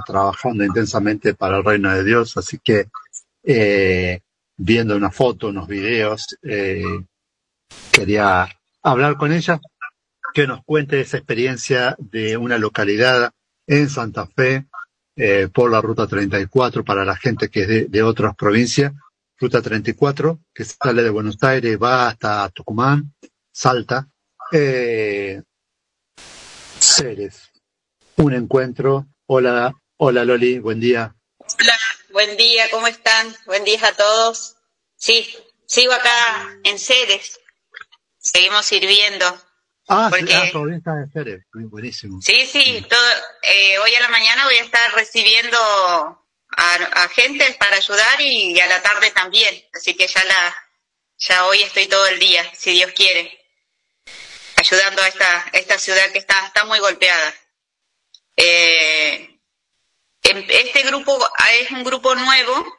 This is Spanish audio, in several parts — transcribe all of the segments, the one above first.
trabajando intensamente para el reino de Dios, así que eh, viendo una foto, unos videos, eh, quería hablar con ella, que nos cuente esa experiencia de una localidad en Santa Fe eh, por la Ruta 34 para la gente que es de, de otras provincias. Ruta 34, que sale de Buenos Aires, va hasta Tucumán, Salta, Ceres. Un encuentro. Hola, hola Loli, buen día. Hola, buen día, ¿cómo están? Buen día a todos. Sí, sigo acá en Ceres. Seguimos sirviendo. Ah, Porque- ah, todavía está en Ceres. Buenísimo. Sí, sí, todo, eh, hoy a la mañana voy a estar recibiendo a, a gente para ayudar y, a la tarde también. Así que ya la, ya hoy estoy todo el día, si Dios quiere, ayudando a esta, esta ciudad que está, está muy golpeada. Eh, este grupo es un grupo nuevo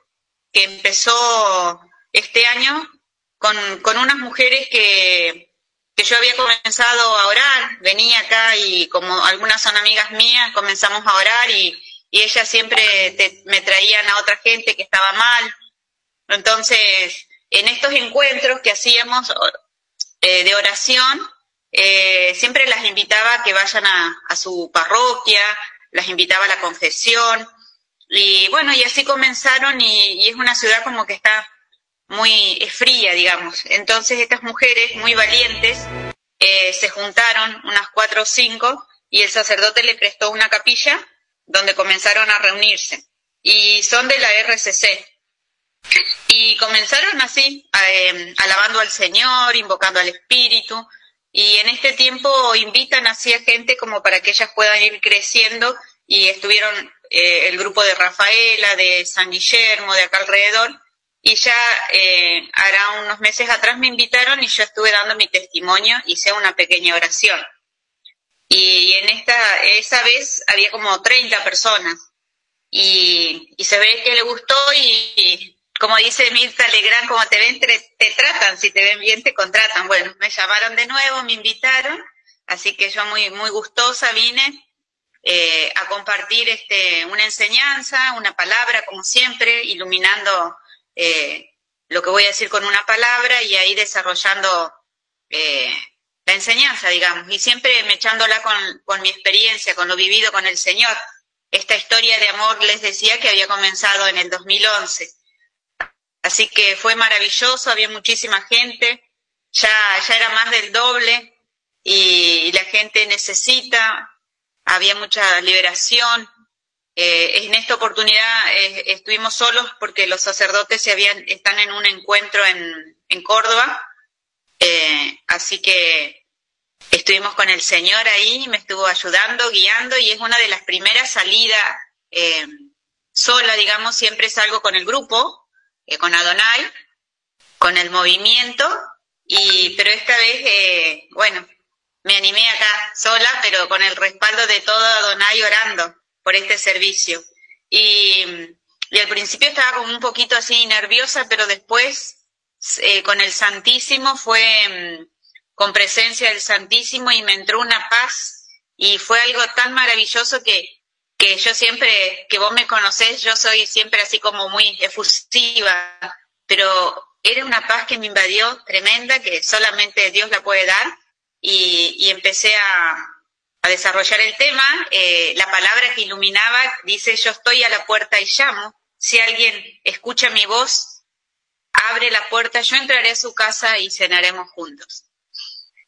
que empezó este año con, unas mujeres que, yo había comenzado a orar, venía acá y como algunas son amigas mías, comenzamos a orar y, ellas siempre te- me traían a otra gente que estaba mal. Entonces, en estos encuentros que hacíamos eh, de oración, eh, siempre las invitaba a que vayan a su parroquia, las invitaba a la confesión, y bueno, y así comenzaron y, es una ciudad como que está muy es fría, digamos. Entonces estas mujeres muy valientes eh, se juntaron, unas cuatro o cinco, y el sacerdote le prestó una capilla donde comenzaron a reunirse. Y son de la RCC. Y comenzaron así, eh, alabando al Señor, invocando al Espíritu. Y en este tiempo invitan así a gente como para que ellas puedan ir creciendo. Y estuvieron eh, el grupo de Rafaela, de San Guillermo, de acá alrededor. Y ya eh, hará unos meses atrás me invitaron y yo estuve dando mi testimonio, hice una pequeña oración. Y en esta, esa vez había como 30 personas. Y, y se ve que le gustó y, y como dice Mirta Legrand, como te ven, te, tratan, si te ven bien te contratan. Bueno, me llamaron de nuevo, me invitaron, así que yo muy, muy gustosa vine eh, a compartir este, una enseñanza, una palabra, como siempre, iluminando eh, lo que voy a decir con una palabra y ahí desarrollando eh, la enseñanza, digamos, y siempre me echándola con, con mi experiencia, con lo vivido con el Señor. Esta historia de amor les decía que había comenzado en el 2011. Así que fue maravilloso, había muchísima gente, ya, ya era más del doble y la gente necesita, había mucha liberación. Eh, en esta oportunidad eh, estuvimos solos porque los sacerdotes se habían, están en un encuentro en, en Córdoba, eh, así que estuvimos con el Señor ahí, me estuvo ayudando, guiando y es una de las primeras salidas sola, digamos, siempre salgo con el grupo, eh, con Adonai, con el movimiento, y pero esta vez, eh, bueno, me animé acá sola, pero con el respaldo de todo Adonai orando por este servicio. Y, y al principio estaba como un poquito así nerviosa, pero después eh, con el Santísimo fue mm, con presencia del Santísimo y me entró una paz y fue algo tan maravilloso que, que yo siempre, que vos me conocés, yo soy siempre así como muy efusiva, pero era una paz que me invadió tremenda, que solamente Dios la puede dar y, y empecé a, a desarrollar el tema, eh, la palabra que iluminaba dice, yo estoy a la puerta y llamo, si alguien escucha mi voz, abre la puerta, yo entraré a su casa y cenaremos juntos.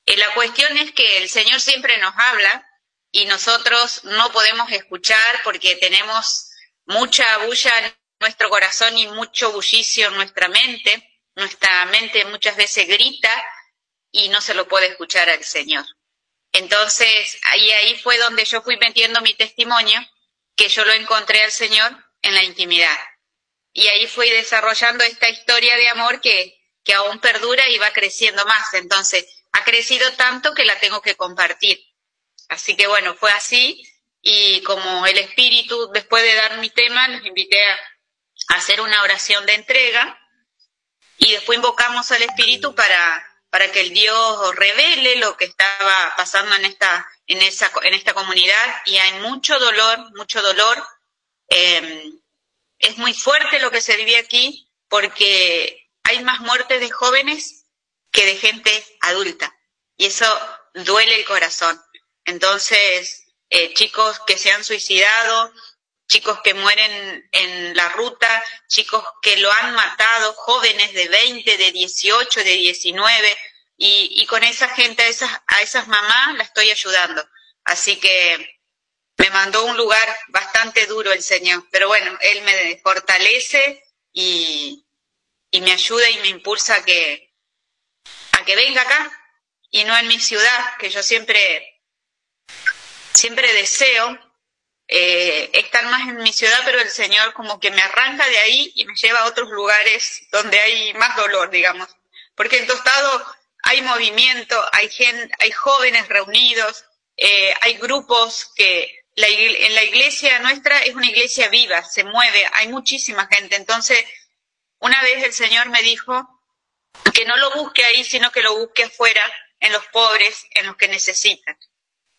Eh, la cuestión es que el Señor siempre nos habla y nosotros no podemos escuchar porque tenemos mucha bulla en nuestro corazón y mucho bullicio en nuestra mente. Nuestra mente muchas veces grita y no se lo puede escuchar al Señor. Entonces, ahí, ahí fue donde yo fui metiendo mi testimonio, que yo lo encontré al Señor en la intimidad. Y ahí fui desarrollando esta historia de amor que, que aún perdura y va creciendo más. Entonces, ha crecido tanto que la tengo que compartir. Así que bueno, fue así. Y como el Espíritu, después de dar mi tema, los invité a, hacer una oración de entrega. Y después invocamos al Espíritu para, para que el Dios revele lo que estaba pasando en esta, en esa, en esta comunidad y hay mucho dolor, mucho dolor, Em, es muy fuerte lo que se vive aquí porque hay más muertes de jóvenes que de gente adulta y eso duele el corazón. Entonces, eh, chicos que se han suicidado, chicos que mueren en la ruta, chicos que lo han matado, jóvenes de 20, de 18, de 19, y, y con esa gente, a esas, a esas mamás, la estoy ayudando. Así que me mandó un lugar bastante duro el Señor, pero bueno, Él me fortalece y, y me ayuda y me impulsa a que, a que venga acá y no en mi ciudad, que yo siempre, siempre deseo eh, estar más en mi ciudad, pero el Señor como que me arranca de ahí y me lleva a otros lugares donde hay más dolor, digamos. Porque en Tostado hay movimiento, hay gente, hay jóvenes reunidos, eh, hay grupos que en la iglesia nuestra es una iglesia viva, se mueve, hay muchísima gente. Entonces, una vez el Señor me dijo que no lo busque ahí, sino que lo busque afuera, en los pobres, en los que necesitan.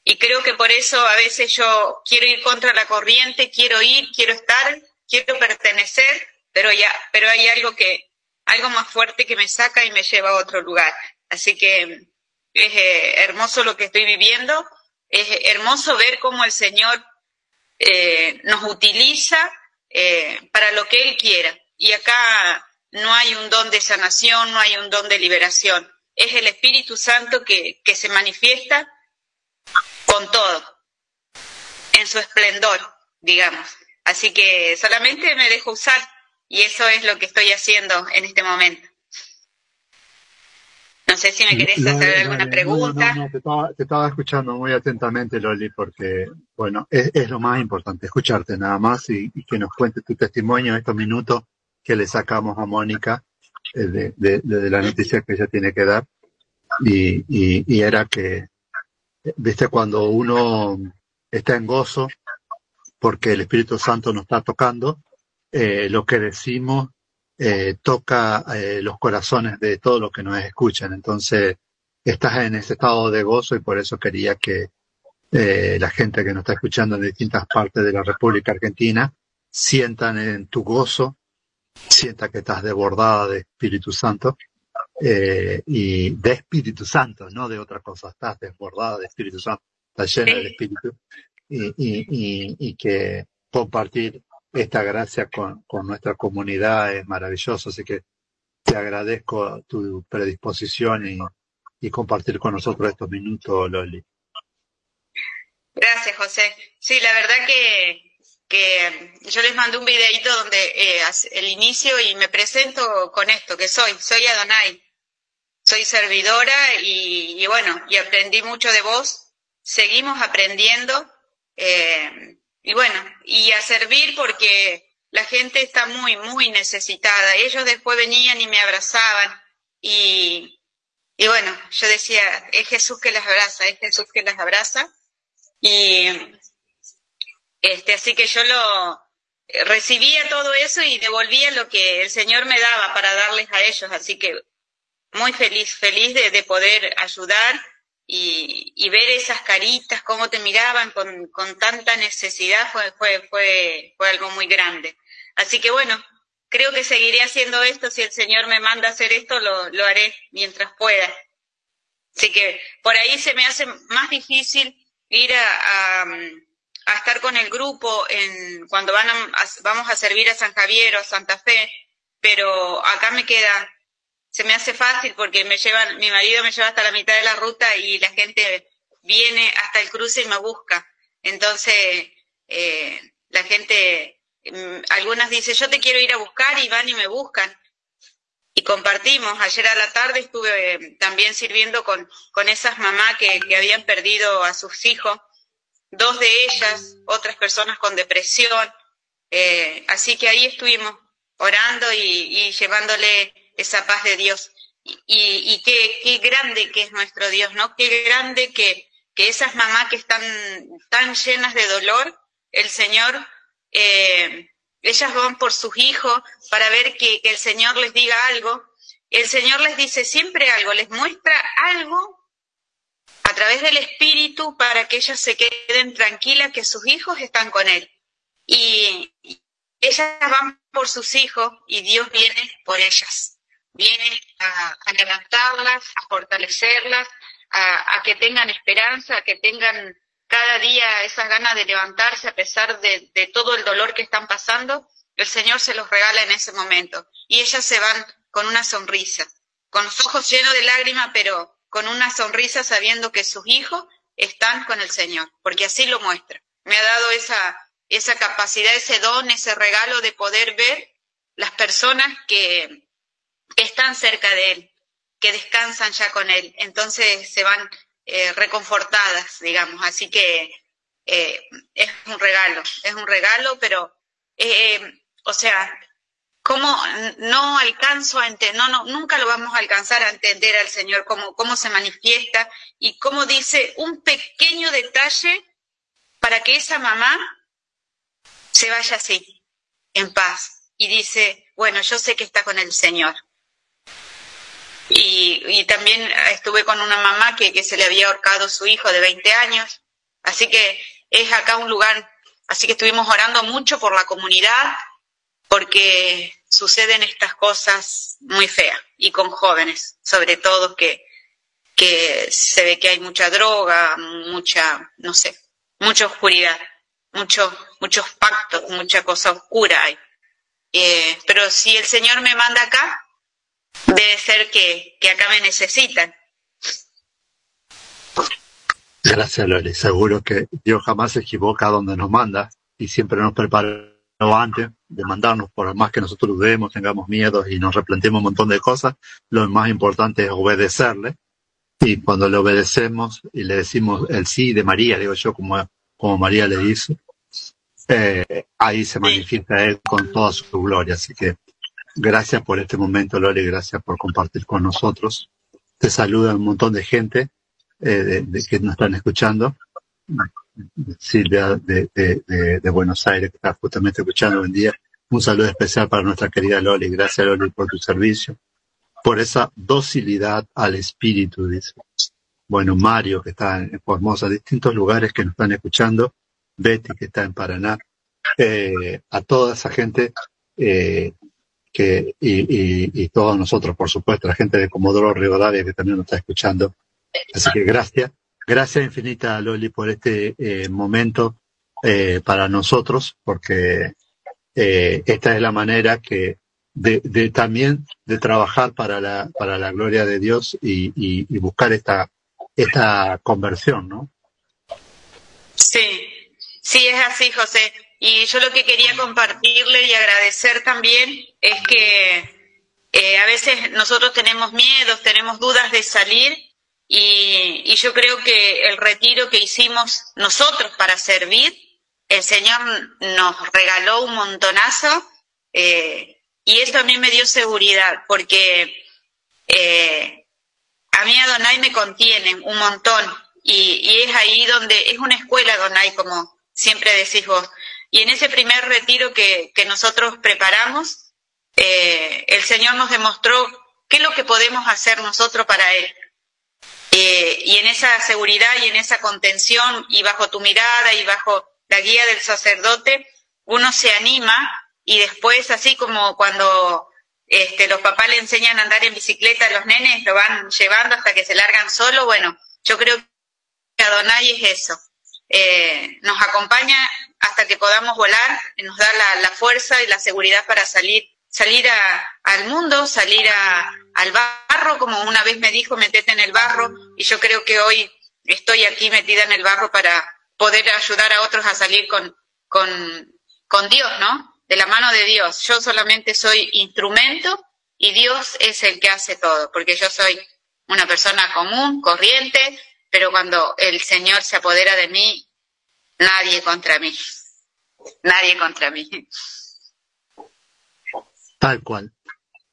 Y creo que por eso a veces yo quiero ir contra la corriente, quiero ir, quiero estar, quiero pertenecer, pero ya, pero hay algo que, algo más fuerte que me saca y me lleva a otro lugar. Así que es eh, hermoso lo que estoy viviendo, es hermoso ver cómo el Señor eh, nos utiliza eh, para lo que Él quiera. Y acá no hay un don de sanación, no hay un don de liberación. Es el Espíritu Santo que, que se manifiesta con todo, en su esplendor, digamos. Así que solamente me dejo usar y eso es lo que estoy haciendo en este momento. No sé si me querés hacer alguna pregunta. No, no, te, estaba, escuchando muy atentamente, Loli, porque, bueno, es, lo más importante, escucharte nada más y, que nos cuentes tu testimonio en estos minutos que le sacamos a Mónica eh, de, de, la noticia que ella tiene que dar. Y, y, y era que viste, cuando uno está en gozo, porque el Espíritu Santo nos está tocando, eh, lo que decimos eh, toca eh, los corazones de todos los que nos escuchan. Entonces, estás en ese estado de gozo y por eso quería que la gente que nos está escuchando en distintas partes de la República Argentina sientan en tu gozo, sienta que estás desbordada de Espíritu Santo eh, y de Espíritu Santo, no de otra cosa. Estás desbordada de Espíritu Santo, estás llena del Espíritu y, y, y, que compartir esta gracia con, con nuestra comunidad es maravilloso. Así que te agradezco tu predisposición y, y compartir con nosotros estos minutos, Loli. Gracias, José. Sí, la verdad que que yo les mandé un videito donde eh, el inicio y me presento con esto, que soy, soy Adonai, soy servidora y, bueno, y aprendí mucho de vos, seguimos aprendiendo eh, y bueno, y a servir porque la gente está muy, muy necesitada. Ellos después venían y me abrazaban y, y bueno, yo decía, es Jesús que las abraza, es Jesús que las abraza y este, así que yo lo recibía todo eso y devolvía lo que el Señor me daba para darles a ellos, así que muy feliz, feliz de, poder ayudar y, ver esas caritas, cómo te miraban con, tanta necesidad, fue, fue, fue, fue algo muy grande. Así que bueno, creo que seguiré haciendo esto, si el Señor me manda a hacer esto, lo, lo haré mientras pueda. Así que por ahí se me hace más difícil ir a, a, estar con el grupo en, cuando van vamos a servir a San Javier o a Santa Fe, pero acá me queda se me hace fácil porque me llevan, mi marido me lleva hasta la mitad de la ruta y la gente viene hasta el cruce y me busca. Entonces, eh, la gente, mm, algunas dicen, yo te quiero ir a buscar y van y me buscan. Y compartimos. Ayer a la tarde estuve eh, también sirviendo con, con esas mamás que, habían perdido a sus hijos, dos de ellas, otras personas con depresión. Eh, así que ahí estuvimos orando y llevándole esa paz de Dios. Y, y qué, qué, grande que es nuestro Dios, ¿no? Qué grande que, que esas mamás que están tan llenas de dolor, el Señor, eh, ellas van por sus hijos para ver que, que el Señor les diga algo. El Señor les dice siempre algo, les muestra algo a través del Espíritu para que ellas se queden tranquilas que sus hijos están con Él. Y, ellas van por sus hijos y Dios viene por ellas. Viene a, levantarlas, a fortalecerlas, a, que tengan esperanza, a que tengan cada día esa ganas de levantarse a pesar de, de todo el dolor que están pasando. El Señor se los regala en ese momento. Y ellas se van con una sonrisa, con los ojos llenos de lágrimas, pero con una sonrisa sabiendo que sus hijos están con el Señor, porque así lo muestra. Me ha dado esa, esa capacidad, ese don, ese regalo de poder ver las personas que, están cerca de Él, que descansan ya con Él. Entonces se van eh, reconfortadas, digamos. Así que eh, es un regalo, es un regalo, pero, eh, o sea, cómo no alcanzo a entender, no, no, nunca lo vamos a alcanzar a entender al Señor, cómo, cómo se manifiesta y cómo dice un pequeño detalle para que esa mamá se vaya así, en paz, y dice, bueno, yo sé que está con el Señor. Y, también estuve con una mamá que, se le había ahorcado su hijo de 20 años, así que es acá un lugar, así que estuvimos orando mucho por la comunidad, porque suceden estas cosas muy feas y con jóvenes, sobre todo que, que se ve que hay mucha droga, mucha, no sé, mucha oscuridad, muchos, muchos pactos, mucha cosa oscura hay. Eh, pero si el Señor me manda acá, debe ser que, que acá me necesitan. Gracias, Loli. Seguro que Dios jamás se equivoca donde nos manda y siempre nos prepara antes de mandarnos, por más que nosotros dudemos, tengamos miedo y nos replanteemos un montón de cosas, lo más importante es obedecerle. Y cuando le obedecemos y le decimos el sí de María, digo yo, como, como María le dice, eh, ahí se manifiesta Él con toda su gloria. Así que gracias por este momento, Lore, gracias por compartir con nosotros. Te saluda un montón de gente eh, de, que nos están escuchando. Silvia de, de, de, Buenos Aires, que está justamente escuchando hoy día. Un saludo especial para nuestra querida Loli. Gracias, Loli, por tu servicio, por esa docilidad al espíritu, dice. Bueno, Mario, que está en Formosa, distintos lugares que nos están escuchando, Betty, que está en Paraná, eh, a toda esa gente eh, que, y, y, todos nosotros, por supuesto, la gente de Comodoro Rivadavia que también nos está escuchando. Así que gracias. Gracias infinita, Loli, por este eh, momento eh, para nosotros, porque eh, esta es la manera que de, también de trabajar para la, para la gloria de Dios y, y, y buscar esta, esta conversión, ¿no? Sí, sí, es así, José. Y yo lo que quería compartirle y agradecer también es que eh, a veces nosotros tenemos miedos, tenemos dudas de salir y, yo creo que el retiro que hicimos nosotros para servir, el Señor nos regaló un montonazo eh, y eso a mí me dio seguridad porque eh, a mí Adonai me contiene un montón y, es ahí donde es una escuela Adonai como siempre decís vos. Y en ese primer retiro que, nosotros preparamos, eh, el Señor nos demostró qué es lo que podemos hacer nosotros para Él. Eh, y en esa seguridad y en esa contención y bajo tu mirada y bajo la guía del sacerdote, uno se anima y después, así como cuando este, los papás le enseñan a andar en bicicleta a los nenes, lo van llevando hasta que se largan solo, bueno, yo creo que Adonai es eso. Eh, nos acompaña hasta que podamos volar, nos da la, la fuerza y la seguridad para salir, salir a, al mundo, salir a, al barro, como una vez me dijo, metete en el barro, y yo creo que hoy estoy aquí metida en el barro para poder ayudar a otros a salir con, con, con Dios, ¿no? De la mano de Dios. Yo solamente soy instrumento y Dios es el que hace todo, porque yo soy una persona común, corriente, pero cuando el Señor se apodera de mí, nadie contra mí. Nadie contra mí. Tal cual.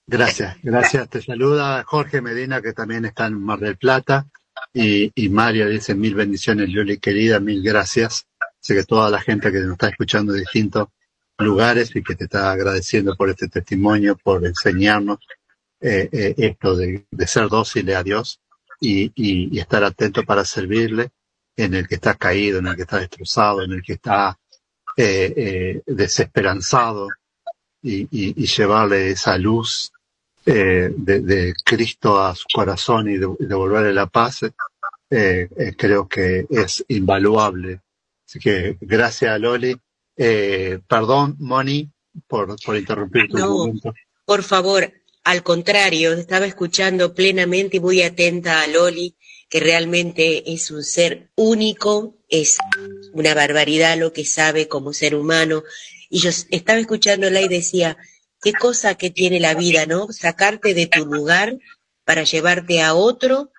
Gracias, gracias. Te saluda Jorge Medina, que también está en Mar del Plata, y, y Mario dice mil bendiciones, Luli querida, mil gracias. Sé que toda la gente que nos está escuchando de distintos lugares y que te está agradeciendo por este testimonio, por enseñarnos eh, eh, esto de, de, ser dócil a Dios y, y, y, estar atento para servirle en el que está caído, en el que está destrozado, en el que está eh, eh desesperanzado, y, llevarle esa luz eh, de, Cristo a su corazón y, devolverle la paz, eh, eh, creo que es invaluable. Así que gracias, Loli. perdón, Moni, por, por interrumpir tu no, Por favor, al contrario, estaba escuchando plenamente y muy atenta a Loli, que realmente es un ser único, es una barbaridad lo que sabe como ser humano, y yo estaba escuchándola y decía, qué cosa que tiene la vida, ¿no? Sacarte de tu lugar para llevarte a otro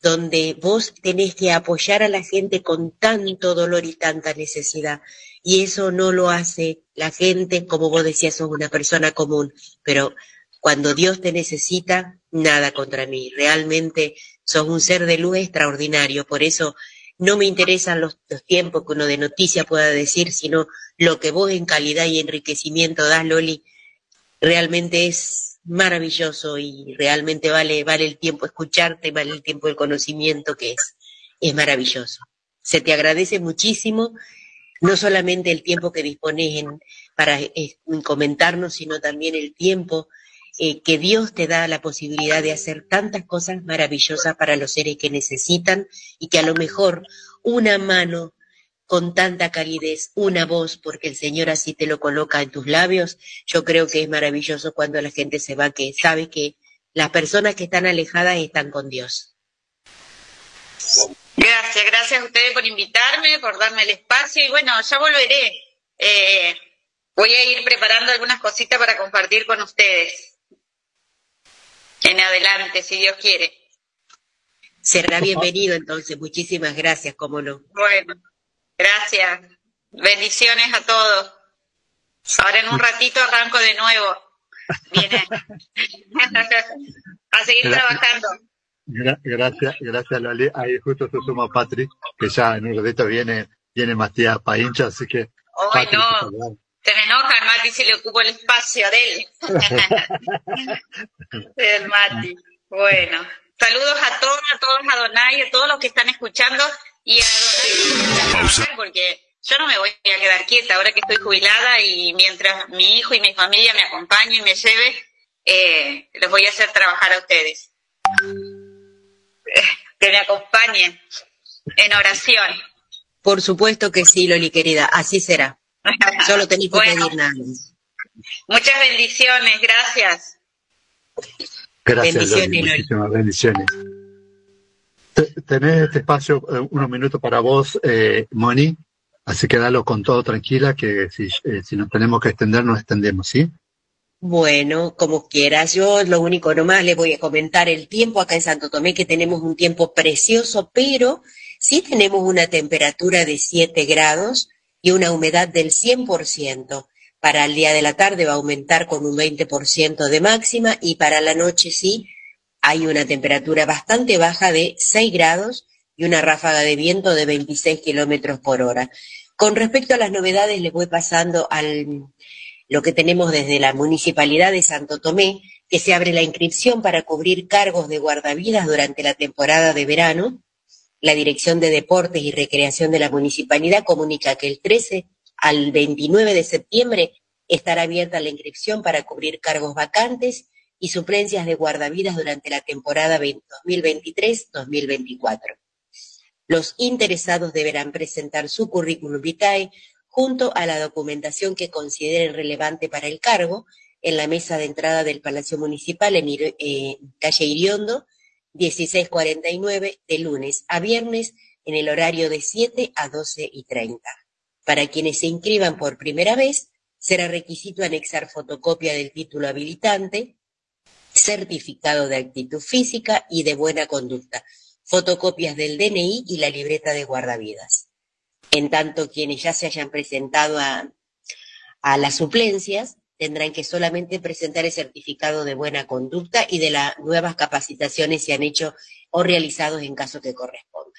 donde vos tenés que apoyar a la gente con tanto dolor y tanta necesidad. Y eso no lo hace la gente, como vos decías, sos una persona común. Pero cuando Dios te necesita, nada contra mí. Realmente sos un ser de luz extraordinario. Por eso no me interesan los, tiempos que uno de noticia pueda decir, sino lo que vos en calidad y enriquecimiento das, Loli, realmente es maravilloso y realmente vale, vale el tiempo escucharte, vale el tiempo del conocimiento que es, es maravilloso. Se te agradece muchísimo, no solamente el tiempo que dispones en, para eh, comentarnos, sino también el tiempo eh, que Dios te da la posibilidad de hacer tantas cosas maravillosas para los seres que necesitan y que a lo mejor una mano con tanta calidez, una voz, porque el Señor así te lo coloca en tus labios, yo creo que es maravilloso cuando la gente se va, que sabe que las personas que están alejadas están con Dios. Gracias, gracias a ustedes por invitarme, por darme el espacio y bueno, ya volveré. Eh, voy a ir preparando algunas cositas para compartir con ustedes en adelante, si Dios quiere. Será bienvenido entonces, muchísimas gracias, cómo no. Bueno, gracias. Bendiciones a todos. Ahora en un ratito arranco de nuevo. Viene. a seguir trabajando. gracias, gracias Lali. Ahí justo se suma Patrick, que ya en un ratito viene, viene Matías Paincha, así que. Hoy no. Se me enoja el Mati si le ocupo el espacio de él. el Mati. Bueno, saludos a todos, a todos, a Donay, a todos los que están escuchando y a Donay porque yo no me voy a quedar quieta ahora que estoy jubilada y mientras mi hijo y mi familia me acompañen y me lleve, eh, los voy a hacer trabajar a ustedes. Que me acompañen en oración. Por supuesto que sí, Loli querida, así será. Solo tenéis que pedir nada. Muchas bendiciones, gracias. Gracias, bendiciones, muchísimas bendiciones. Tenés este espacio, eh, unos minutos para vos, eh, Moni, así que dalo con todo tranquila, que si, eh, si nos tenemos que extender, nos extendemos, ¿sí? Bueno, como quieras. Yo lo único nomás le voy a comentar el tiempo acá en Santo Tomé, que tenemos un tiempo precioso, pero sí tenemos una temperatura de 7 grados y una humedad del 100%. Para el día de la tarde va a aumentar con un 20% de máxima y para la noche sí hay una temperatura bastante baja de 6 grados y una ráfaga de viento de 26 kilómetros por hora. Con respecto a las novedades, les voy pasando al lo que tenemos desde la Municipalidad de Santo Tomé, que se abre la inscripción para cubrir cargos de guardavidas durante la temporada de verano la Dirección de Deportes y Recreación de la Municipalidad comunica que el 13 al 29 de septiembre estará abierta la inscripción para cubrir cargos vacantes y suplencias de guardavidas durante la temporada 2023-2024. Los interesados deberán presentar su currículum vitae junto a la documentación que consideren relevante para el cargo en la mesa de entrada del Palacio Municipal en eh, calle Iriondo 1649 de lunes a viernes en el horario de 7 a 12 y 30. Para quienes se inscriban por primera vez, será requisito anexar fotocopia del título habilitante, certificado de actitud física y de buena conducta, fotocopias del DNI y la libreta de guardavidas. En tanto, quienes ya se hayan presentado a, a las suplencias tendrán que solamente presentar el certificado de buena conducta y de las nuevas capacitaciones se han hecho o realizados en caso que corresponda.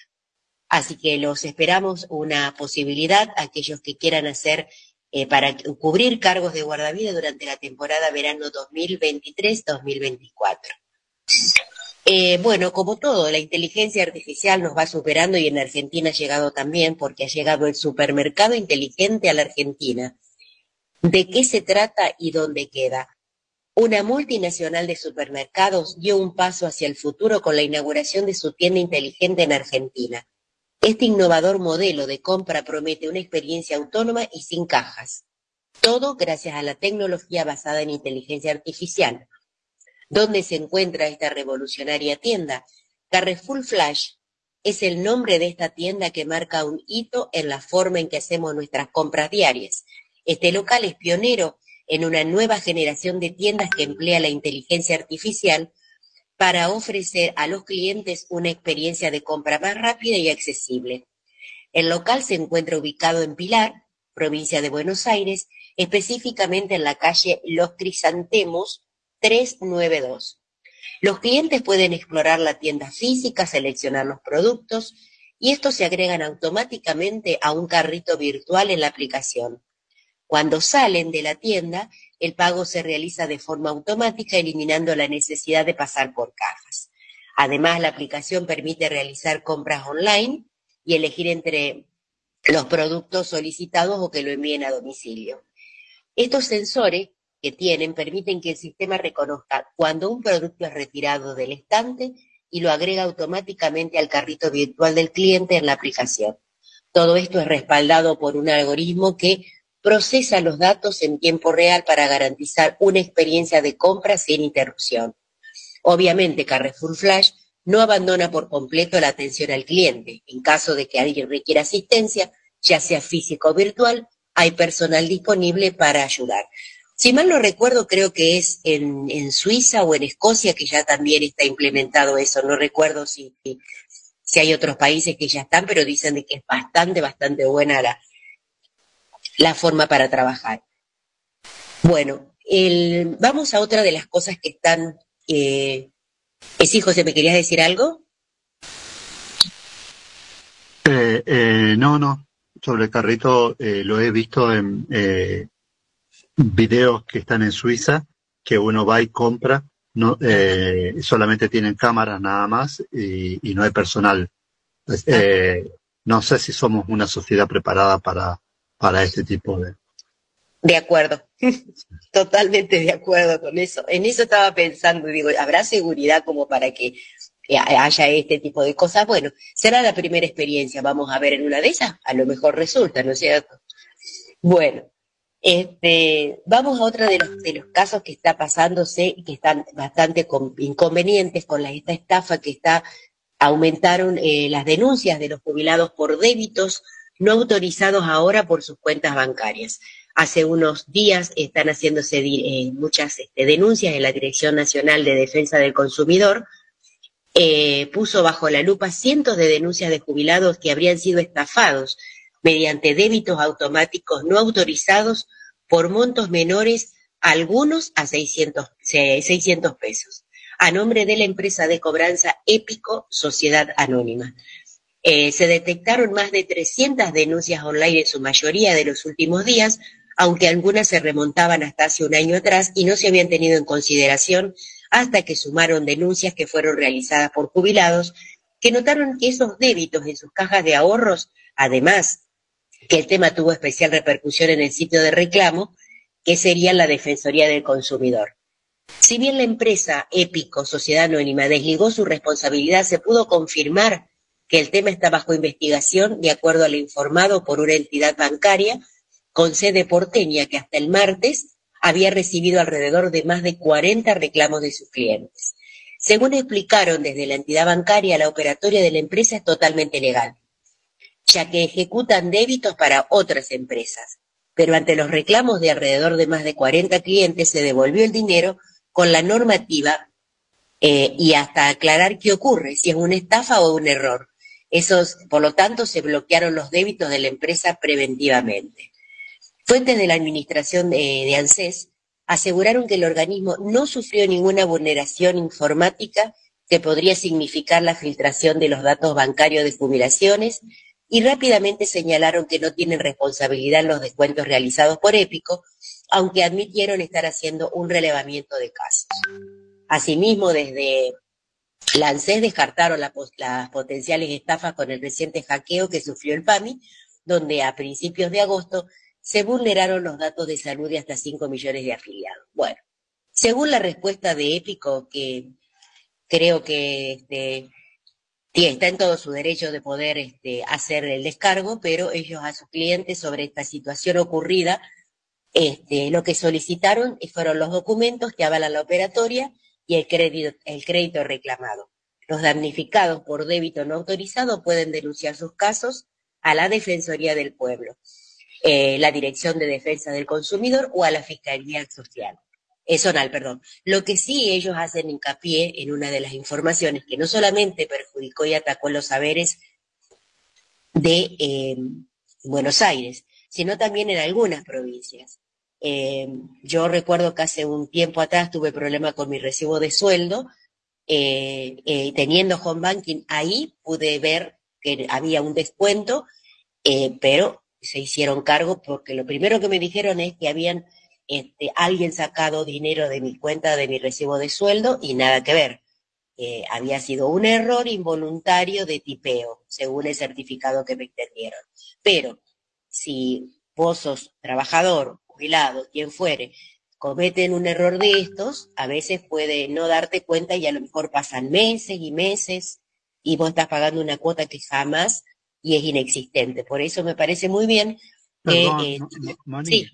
Así que los esperamos una posibilidad, aquellos que quieran hacer eh, para cubrir cargos de guardavida durante la temporada verano 2023-2024. Eh, bueno, como todo, la inteligencia artificial nos va superando y en Argentina ha llegado también porque ha llegado el supermercado inteligente a la Argentina ¿De qué se trata y dónde queda? Una multinacional de supermercados dio un paso hacia el futuro con la inauguración de su tienda inteligente en Argentina. Este innovador modelo de compra promete una experiencia autónoma y sin cajas. Todo gracias a la tecnología basada en inteligencia artificial. ¿Dónde se encuentra esta revolucionaria tienda? Carrefour Flash es el nombre de esta tienda que marca un hito en la forma en que hacemos nuestras compras diarias. Este local es pionero en una nueva generación de tiendas que emplea la inteligencia artificial para ofrecer a los clientes una experiencia de compra más rápida y accesible. El local se encuentra ubicado en Pilar, provincia de Buenos Aires, específicamente en la calle Los Crisantemos 392. Los clientes pueden explorar la tienda física, seleccionar los productos y estos se agregan automáticamente a un carrito virtual en la aplicación. Cuando salen de la tienda, el pago se realiza de forma automática, eliminando la necesidad de pasar por cajas. Además, la aplicación permite realizar compras online y elegir entre los productos solicitados o que lo envíen a domicilio. Estos sensores que tienen permiten que el sistema reconozca cuando un producto es retirado del estante y lo agrega automáticamente al carrito virtual del cliente en la aplicación. Todo esto es respaldado por un algoritmo que procesa los datos en tiempo real para garantizar una experiencia de compra sin interrupción. Obviamente, Carrefour Flash no abandona por completo la atención al cliente. En caso de que alguien requiera asistencia, ya sea físico o virtual, hay personal disponible para ayudar. Si mal no recuerdo, creo que es en, en Suiza o en Escocia que ya también está implementado eso. No recuerdo si, si hay otros países que ya están, pero dicen de que es bastante, bastante buena la, la forma para trabajar. Bueno, el, vamos a otra de las cosas que están... Eh, sí, José, ¿me querías decir algo? Eh, eh, no, no. Sobre el carrito eh, lo he visto en eh, videos que están en Suiza, que uno va y compra, no, eh, solamente tienen cámaras nada más y, y no hay personal. Eh, no sé si somos una sociedad preparada para, para este tipo de... De acuerdo, totalmente de acuerdo con eso. En eso estaba pensando, digo, ¿habrá seguridad como para que haya este tipo de cosas? Bueno, será la primera experiencia, vamos a ver en una de esas, a lo mejor resulta, ¿no es cierto? Bueno, este, vamos a otro de los, de los casos que está pasándose y que están bastante con, inconvenientes con la, esta estafa que está, aumentaron eh, las denuncias de los jubilados por débitos no autorizados ahora por sus cuentas bancarias. Hace unos días están haciéndose eh, muchas este, denuncias en la Dirección Nacional de Defensa del Consumidor. Eh, puso bajo la lupa cientos de denuncias de jubilados que habrían sido estafados mediante débitos automáticos no autorizados por montos menores, algunos a 600, 600 pesos, a nombre de la empresa de cobranza Épico Sociedad Anónima. Eh, se detectaron más de 300 denuncias online en su mayoría de los últimos días, aunque algunas se remontaban hasta hace un año atrás y no se habían tenido en consideración hasta que sumaron denuncias que fueron realizadas por jubilados que notaron que esos débitos en sus cajas de ahorros, además que el tema tuvo especial repercusión en el sitio de reclamo, que sería la Defensoría del Consumidor. Si bien la empresa Épico Sociedad Anónima desligó su responsabilidad, se pudo confirmar que el tema está bajo investigación de acuerdo al informado por una entidad bancaria con sede porteña que hasta el martes había recibido alrededor de más de 40 reclamos de sus clientes. Según explicaron desde la entidad bancaria, la operatoria de la empresa es totalmente legal, ya que ejecutan débitos para otras empresas. Pero ante los reclamos de alrededor de más de 40 clientes se devolvió el dinero con la normativa eh, y hasta aclarar qué ocurre, si es una estafa o un error. Esos, por lo tanto, se bloquearon los débitos de la empresa preventivamente. Fuentes de la administración de, ANSES aseguraron que el organismo no sufrió ninguna vulneración informática que podría significar la filtración de los datos bancarios de jubilaciones y rápidamente señalaron que no tienen responsabilidad en los descuentos realizados por Épico, aunque admitieron estar haciendo un relevamiento de casos. Asimismo, desde Lancés descartaron la, las potenciales estafas con el reciente hackeo que sufrió el PAMI, donde a principios de agosto se vulneraron los datos de salud de hasta 5 millones de afiliados. Bueno, según la respuesta de Épico, que creo que este, está en todo su derecho de poder este, hacer el descargo, pero ellos a sus clientes sobre esta situación ocurrida, este, lo que solicitaron fueron los documentos que avalan la operatoria y el crédito, el crédito reclamado. Los damnificados por débito no autorizado pueden denunciar sus casos a la Defensoría del Pueblo, eh, la Dirección de Defensa del Consumidor o a la Fiscalía Social. Eh, zonal, perdón. Lo que sí ellos hacen hincapié en una de las informaciones que no solamente perjudicó y atacó los saberes de eh, Buenos Aires, sino también en algunas provincias. Eh, yo recuerdo que hace un tiempo atrás tuve problema con mi recibo de sueldo, eh, eh, teniendo home banking, ahí pude ver que había un descuento, pero se hicieron cargo porque lo primero que me dijeron es que habían este, alguien sacado dinero de mi cuenta de mi recibo de sueldo y nada que ver. había sido un error involuntario de tipeo, según el certificado que me extendieron. Pero si vos sos trabajador quien fuere, cometen un error de estos, a veces puede no darte cuenta y a lo mejor pasan meses y meses y vos estás pagando una cuota que jamás y es inexistente. Por eso me parece muy bien que... Eh, sí,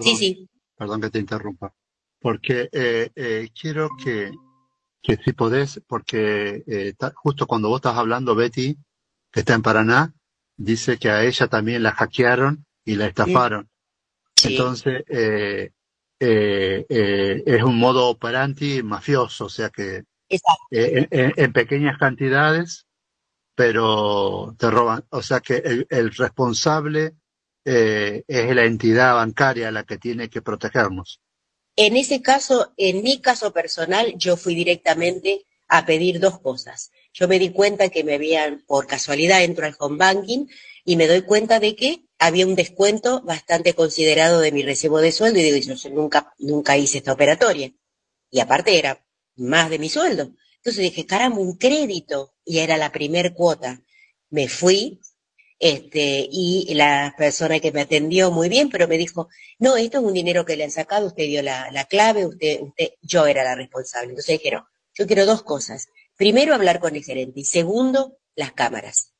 sí, sí. Perdón que te interrumpa. Porque eh, eh, quiero que, que si podés, porque justo cuando vos estás hablando, Betty, que está en Paraná, dice que a ella también la hackearon y la estafaron. Entonces, eh, eh, eh, es un modo operandi mafioso, o sea que en, pequeñas cantidades, pero te roban. O sea que el, responsable es la entidad bancaria la que tiene que protegernos. En ese caso, en mi caso personal, yo fui directamente a pedir dos cosas. Yo me di cuenta que me habían, por casualidad, entro al home banking y me doy cuenta de que había un descuento bastante considerado de mi recibo de sueldo y digo, yo nunca, nunca hice esta operatoria. Y aparte era más de mi sueldo. Entonces dije, caramba, un crédito. Y era la primer cuota. Me fui, este, y la persona que me atendió muy bien, pero me dijo, no, esto es un dinero que le han sacado, usted dio la, la clave, usted, usted, yo era la responsable. Entonces dijeron, yo quiero dos cosas. Primero, hablar con el gerente. Y segundo, las cámaras.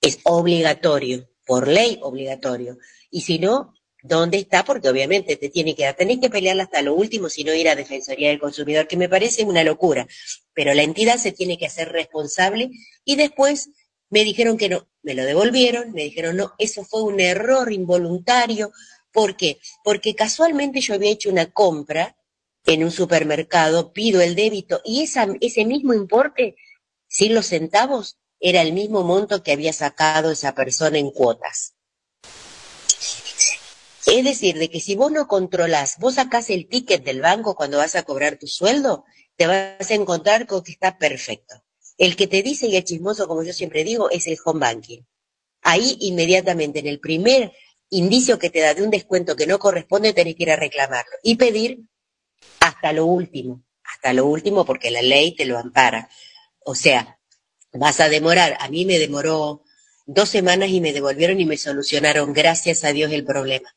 Es obligatorio por ley obligatorio. Y si no, ¿dónde está? Porque obviamente te tiene que dar, tenés que pelear hasta lo último, si no ir a Defensoría del Consumidor, que me parece una locura. Pero la entidad se tiene que hacer responsable y después me dijeron que no, me lo devolvieron, me dijeron no, eso fue un error involuntario. ¿Por qué? Porque casualmente yo había hecho una compra en un supermercado, pido el débito y esa, ese mismo importe, sin los centavos, era el mismo monto que había sacado esa persona en cuotas. Es decir, de que si vos no controlás, vos sacás el ticket del banco cuando vas a cobrar tu sueldo, te vas a encontrar con que está perfecto. El que te dice y el chismoso, como yo siempre digo, es el home banking. Ahí inmediatamente, en el primer indicio que te da de un descuento que no corresponde, tenés que ir a reclamarlo y pedir hasta lo último, hasta lo último porque la ley te lo ampara. O sea, vas a demorar. A mí me demoró dos semanas y me devolvieron y me solucionaron, gracias a Dios, el problema.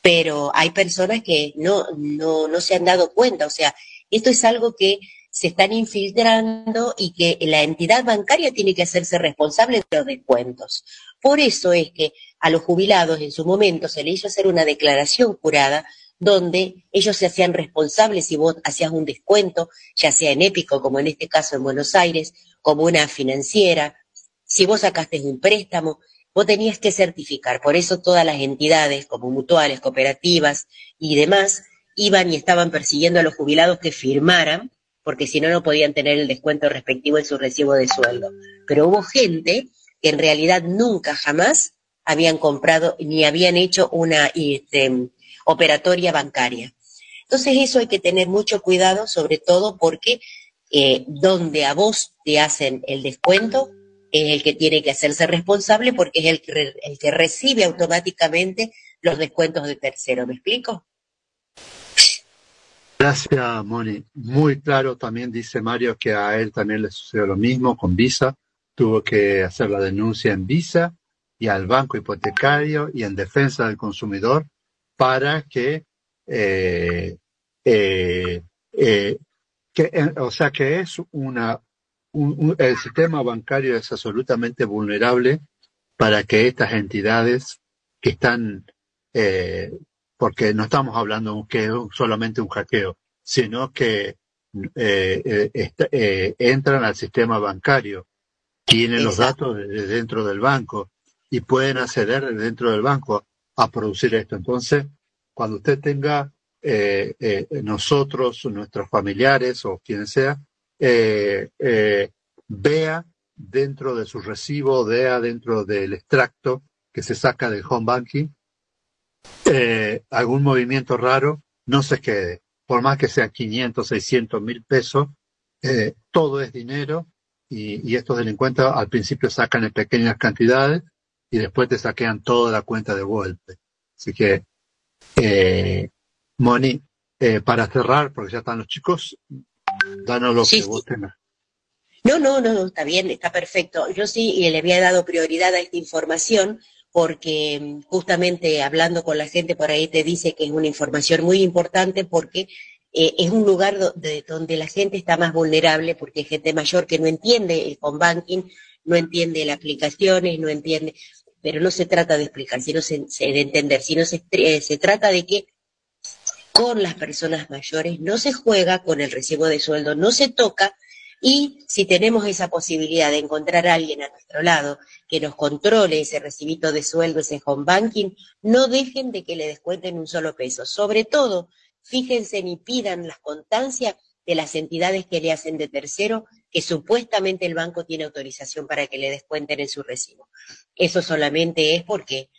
Pero hay personas que no, no, no se han dado cuenta. O sea, esto es algo que se están infiltrando y que la entidad bancaria tiene que hacerse responsable de los descuentos. Por eso es que a los jubilados en su momento se le hizo hacer una declaración jurada donde ellos se hacían responsables si vos hacías un descuento, ya sea en Épico, como en este caso en Buenos Aires, como una financiera, si vos sacaste un préstamo, vos tenías que certificar. Por eso todas las entidades, como mutuales, cooperativas y demás, iban y estaban persiguiendo a los jubilados que firmaran, porque si no, no podían tener el descuento respectivo en su recibo de sueldo. Pero hubo gente que en realidad nunca, jamás habían comprado ni habían hecho una este, operatoria bancaria. Entonces eso hay que tener mucho cuidado, sobre todo porque eh, donde a vos te hacen el descuento, es el que tiene que hacerse responsable porque es el que, el que recibe automáticamente los descuentos de tercero. ¿Me explico? Gracias, Moni. Muy claro también dice Mario que a él también le sucedió lo mismo con Visa. Tuvo que hacer la denuncia en Visa y al banco hipotecario y en defensa del consumidor para que, eh, eh, eh, que o sea que es una un, el sistema bancario es absolutamente vulnerable para que estas entidades que están eh, porque no estamos hablando que es solamente un hackeo sino que eh, eh, entran al sistema bancario tienen los datos de, dentro del banco y pueden acceder dentro del banco a producir esto. Entonces, cuando usted tenga eh, eh, nosotros, nuestros familiares o quien sea, eh, vea dentro de su recibo, vea dentro del extracto que se saca del home banking, algún movimiento raro, no se quede. Por más que sea 500, 600 mil pesos, todo es dinero y, estos delincuentes al principio sacan en pequeñas cantidades y después te saquean toda la cuenta de vuelta. Así que, Moni, eh, para cerrar, porque ya están los chicos, danos lo que vos tengas. No, no, no, está bien, está perfecto. Yo sí le había dado prioridad a esta información porque mm, justamente hablando con la gente por ahí te dice que es una información muy importante porque eh, es un lugar donde, donde la gente está más vulnerable porque hay gente mayor que no entiende el home banking, no entiende las aplicaciones, no entiende, pero no se trata de explicar, sino de entender, sino se, eh, se trata de que con las personas mayores no se juega con el recibo de sueldo, no se toca y si tenemos esa posibilidad de encontrar a alguien a nuestro lado que nos controle ese recibito de sueldo, ese home banking, no dejen de que le descuenten un solo peso. Sobre todo, fíjense y pidan las constancias de las entidades que le hacen de tercero, que supuestamente el banco tiene autorización para que le descuenten en su recibo. Eso solamente es porque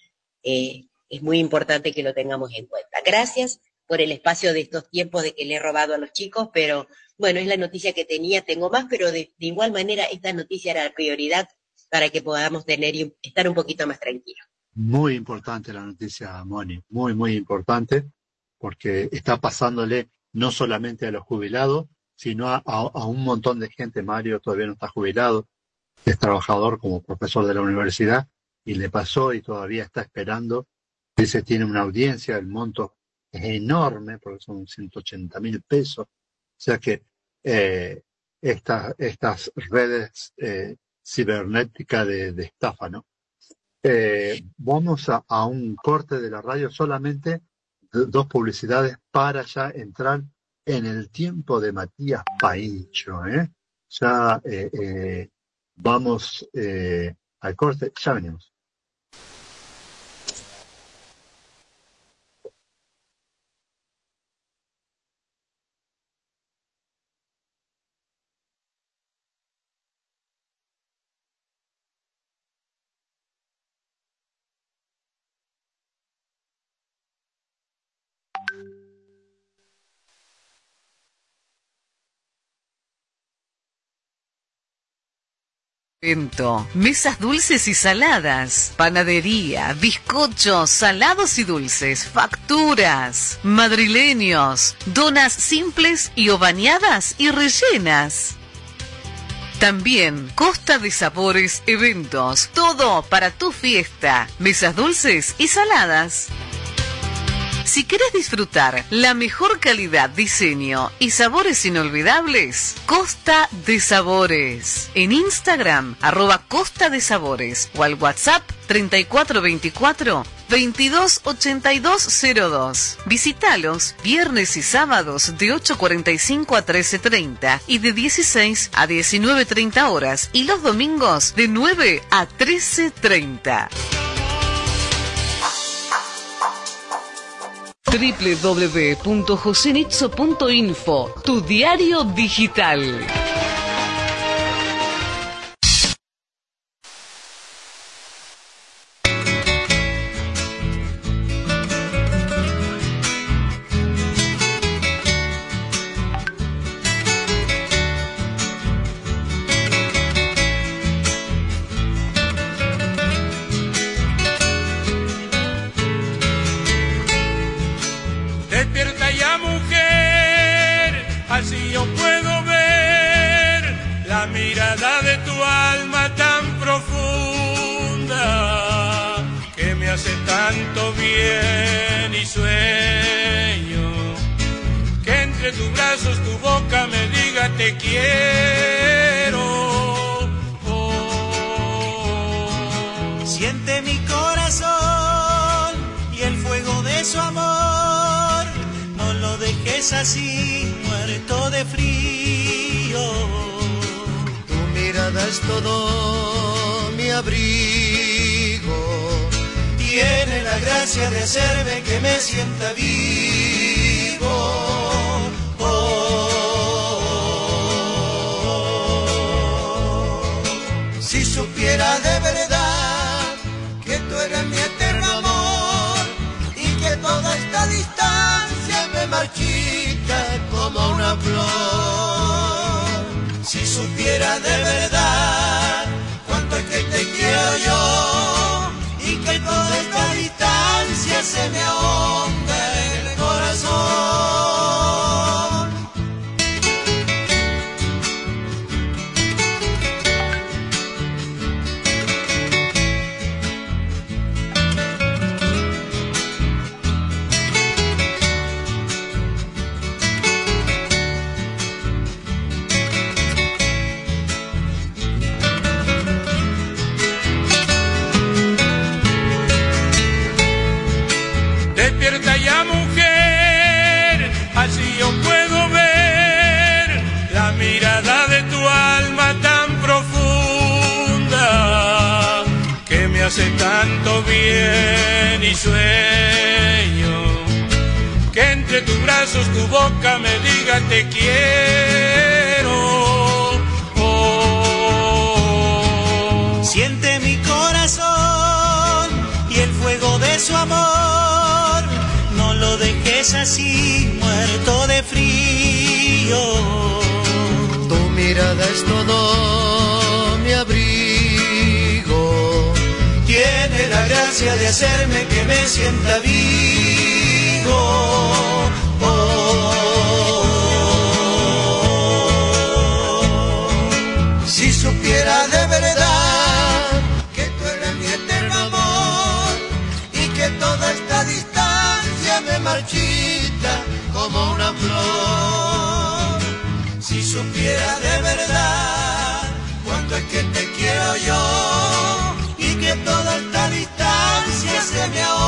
eh, es muy importante que lo tengamos en cuenta. Gracias por el espacio de estos tiempos de que le he robado a los chicos, pero bueno, es la noticia que tenía, tengo más, pero de, igual manera esta noticia era la prioridad para que podamos tener y estar un poquito más tranquilos. Muy importante la noticia, Moni, muy, muy importante porque está pasándole no solamente a los jubilados, sino a, a, a, un montón de gente. Mario todavía no está jubilado, es trabajador como profesor de la universidad y le pasó y todavía está esperando. Dice, tiene una audiencia, el monto es enorme, porque son 180 mil pesos. O sea que eh, estas, redes eh, cibernéticas de, de, estafa, ¿no? Eh, vamos a, un corte de la radio solamente dos publicidades para ya entrar en el tiempo de Matías Paincho. ¿eh? Ya vamos al corte, ya venimos. Mesas dulces y saladas, panadería, bizcochos, salados y dulces, facturas, madrileños, donas simples y o bañadas y rellenas. También Costa de Sabores Eventos, todo para tu fiesta, mesas dulces y saladas. Si quieres disfrutar la mejor calidad, diseño y sabores inolvidables, Costa de Sabores. En Instagram, arroba Costa de Sabores o al WhatsApp 3424 228202. Visítalos viernes y sábados de 8.45 a 13.30 y de 16 a 19.30 horas y los domingos de 9 a 13.30. www.josenitzo.info, tu diario digital. Supiera de verdad boca me diga te quiero. Oh. Siente mi corazón y el fuego de su amor. No lo dejes así, muerto de frío. Tu mirada es todo mi abrigo. Tiene la gracia de hacerme que me sienta vivo. Como una flor. Si supiera de verdad cuánto es que te quiero yo y que toda esta distancia se me ahonda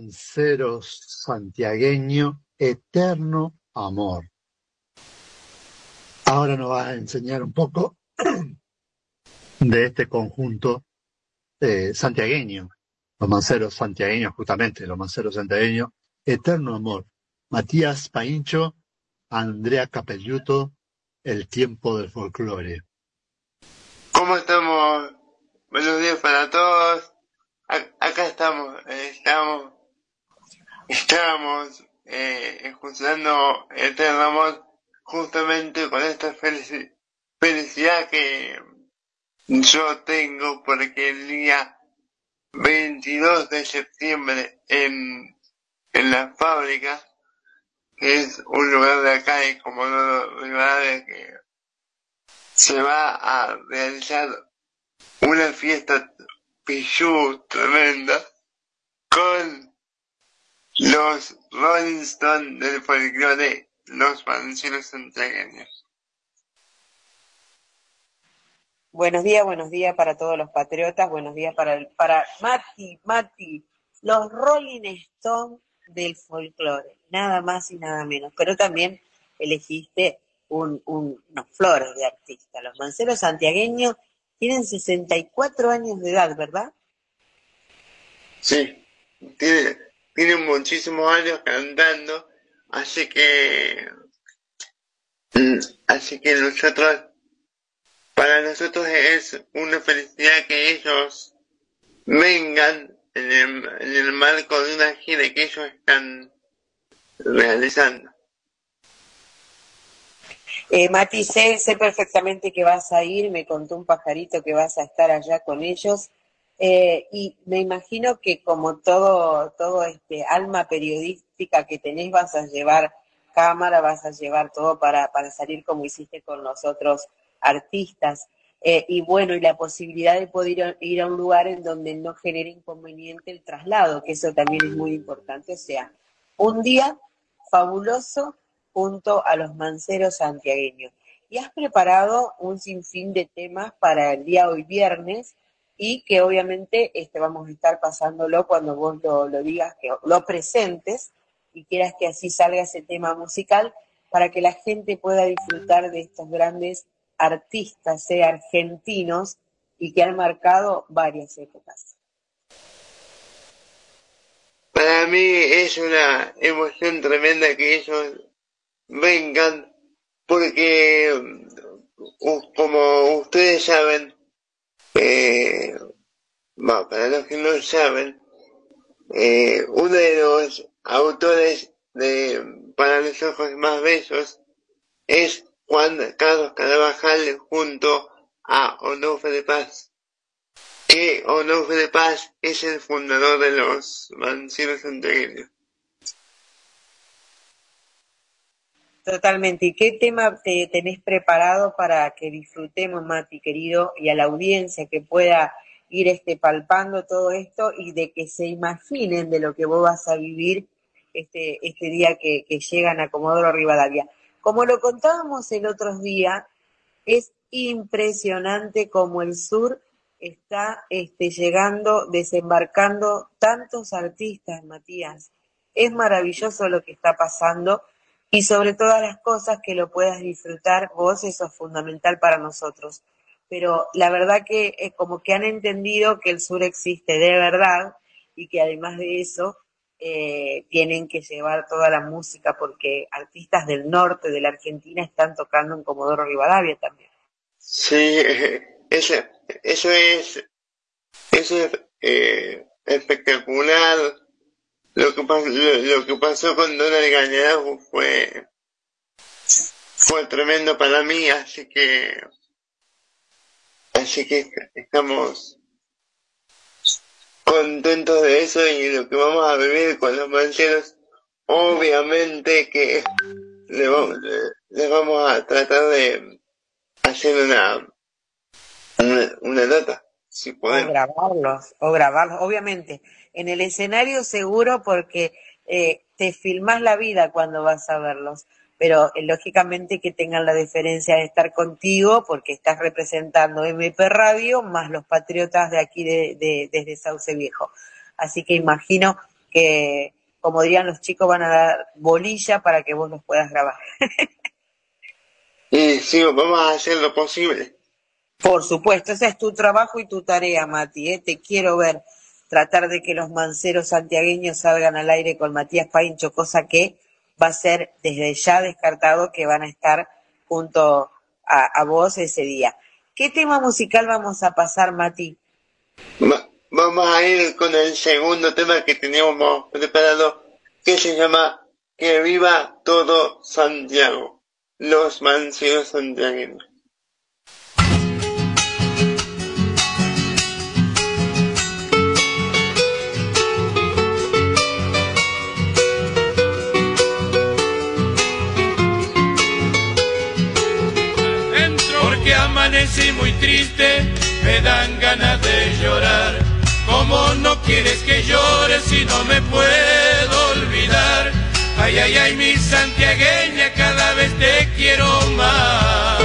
Los manceros santiagueño, eterno amor. Ahora nos va a enseñar un poco de este conjunto eh, santiagueño, los manceros santiagueños, justamente, los manceros santiagueños, eterno amor. Matías Paincho, Andrea Capelluto, el tiempo del folclore. ¿Cómo estamos? Buenos días para todos. Acá estamos, eh, estamos, estamos eh, escuchando Amor justamente con esta felici- felicidad que yo tengo porque el día 22 de septiembre en, en la fábrica, que es un lugar de acá de Comodoro Rivadavia que se va a realizar una fiesta pichu tremenda con los Rolling Stones del folclore, los manceros santiagueños. Buenos días, buenos días para todos los patriotas, buenos días para, el- para Mati, Mati, los Rolling Stones del folclore, nada más y nada menos. Pero también elegiste un, un- unos flores de artista. Los manceros santiagueños tienen 64 años de edad, ¿verdad? Sí, tiene, tiene muchísimos años cantando, así que, mm, así que nosotros, para nosotros es una felicidad que ellos vengan en el, en el marco de una gira que ellos están realizando. Eh, Mati, sé, sé perfectamente que vas a ir, me contó un pajarito que vas a estar allá con ellos. Eh, y me imagino que como todo, todo este alma periodística que tenés, vas a llevar cámara, vas a llevar todo para, para salir como hiciste con los otros artistas. Eh, y bueno, y la posibilidad de poder ir a un lugar en donde no genere inconveniente el traslado, que eso también es muy importante. O sea, un día fabuloso junto a los manceros santiagueños. Y has preparado un sinfín de temas para el día hoy viernes y que obviamente este, vamos a estar pasándolo cuando vos lo, lo digas, que lo presentes y quieras que así salga ese tema musical para que la gente pueda disfrutar de estos grandes artistas eh, argentinos y que han marcado varias épocas. Para mí es una emoción tremenda que ellos vengan porque como ustedes saben, eh, para los que no saben, eh, uno de los autores de Para los ojos más bellos es Juan Carlos Carvajal junto a Onofre de Paz. Que Onofre de Paz es el fundador de los mancieros anteriores. Totalmente. ¿Y qué tema te tenés preparado para que disfrutemos, Mati, querido, y a la audiencia que pueda ir este palpando todo esto y de que se imaginen de lo que vos vas a vivir este, este día que, que llegan a Comodoro Rivadavia? Como lo contábamos el otro día, es impresionante como el sur está este, llegando, desembarcando tantos artistas, Matías. Es maravilloso lo que está pasando y sobre todas las cosas que lo puedas disfrutar vos, eso es fundamental para nosotros. Pero la verdad que es como que han entendido que el sur existe de verdad y que además de eso eh, tienen que llevar toda la música porque artistas del norte de la Argentina están tocando en Comodoro Rivadavia también. Sí, eso, eso es, eso es eh, espectacular lo que, pasó, lo, que pasó con Donald Gañarado fue, fue tremendo para mí, así que, así que estamos contentos de eso y lo que vamos a vivir con los mancheros, obviamente que le vamos, le, vamos a tratar de hacer una, una, una nota, si podemos. Grabarlos, o grabarlos, obviamente en el escenario seguro porque eh, te filmas la vida cuando vas a verlos, pero eh, lógicamente que tengan la diferencia de estar contigo porque estás representando MP Radio más los patriotas de aquí de, de, desde Sauce Viejo. Así que imagino que, como dirían los chicos, van a dar bolilla para que vos los puedas grabar. y sí, vamos a hacer lo posible. Por supuesto, ese es tu trabajo y tu tarea, Mati, ¿eh? te quiero ver tratar de que los manceros santiagueños salgan al aire con Matías Paincho, cosa que va a ser desde ya descartado que van a estar junto a, vos ese día. ¿Qué tema musical vamos a pasar, Mati? vamos a ir con el segundo tema que teníamos preparado, que se llama Que viva todo Santiago, los manceros santiagueños. Amanecí muy triste, me dan ganas de llorar. Como no quieres que llore si no me puedo olvidar? Ay, ay, ay, mi santiagueña, cada vez te quiero más.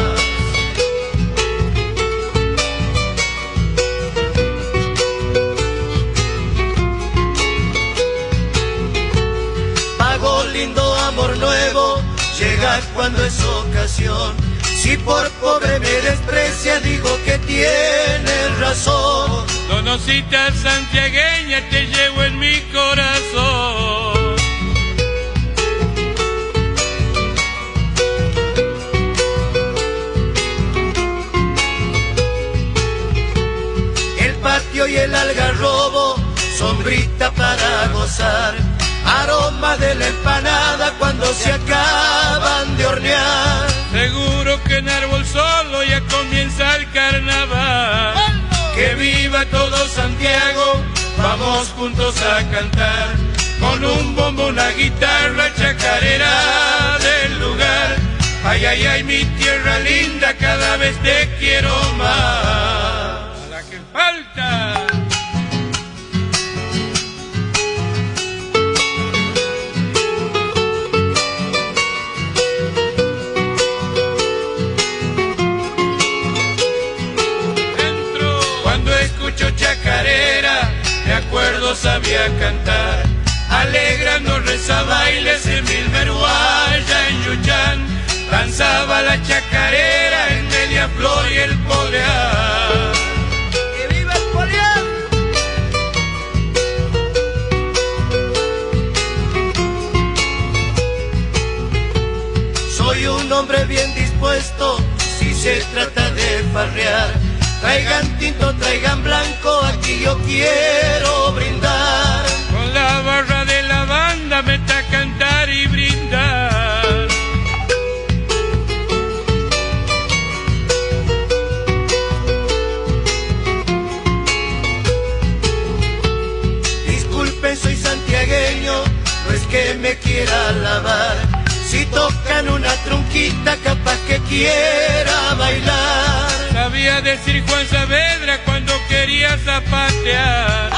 Pago lindo amor nuevo, llega cuando es ocasión si por pobre me desprecia, digo que tienes razón. Donosita santiagueña, te llevo en mi corazón. El patio y el algarrobo, sombrita para gozar. Aroma de la empanada cuando se acaban de hornear Seguro que en árbol solo ya comienza el carnaval. Que viva todo Santiago, vamos juntos a cantar. Con un bombo, una guitarra, chacarera del lugar. Ay, ay, ay, mi tierra linda, cada vez te quiero más. La que falta. Sabía cantar. Alegrando reza bailes en Milmeruaya, en Yuchán, danzaba la chacarera en media flor y el polear. ¡Que viva el polear! Soy un hombre bien dispuesto si se trata de farrear Traigan tinto, traigan blanco, aquí yo quiero quiera lavar. Si tocan una trunquita, capaz que quiera bailar. Sabía decir Juan Saavedra cuando quería zapatear.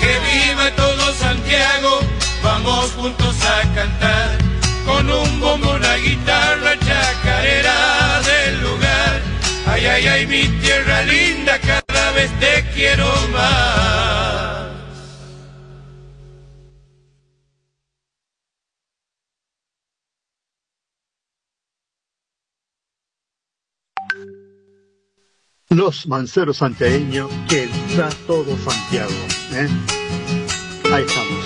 Que viva todo Santiago, vamos juntos a cantar. Con un bombo, una guitarra, chacarera del lugar. Ay, ay, ay, mi tierra linda, cada vez te quiero más. Los manceros santiagueños, que viva todo Santiago. ¿eh? Ahí estamos.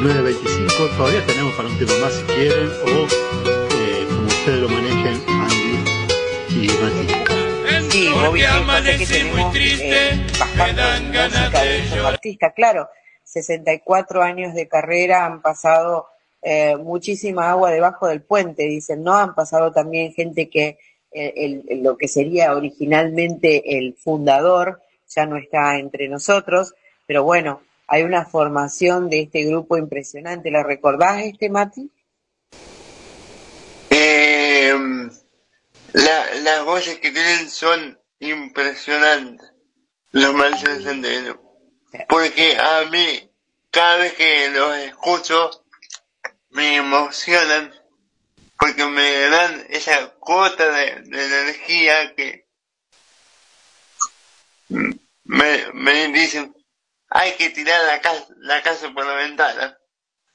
9.25, todavía tenemos para un tema más si quieren, o eh, como ustedes lo manejen, Andy y Mati. Sí, Bobby, me que tenemos eh, bastante música de estos artistas. Claro, 64 años de carrera han pasado eh, muchísima agua debajo del puente, dicen, ¿no? Han pasado también gente que el, lo que sería originalmente el fundador, ya no está entre nosotros, pero bueno, hay una formación de este grupo impresionante. ¿La recordás, este Mati? Eh, la, las voces que tienen son impresionantes, los Marcianos Senderos. Porque a mí, cada vez que los escucho, me emocionan porque me dan esa cuota de, energía que me, dicen, hay que tirar la casa, la casa por la ventana.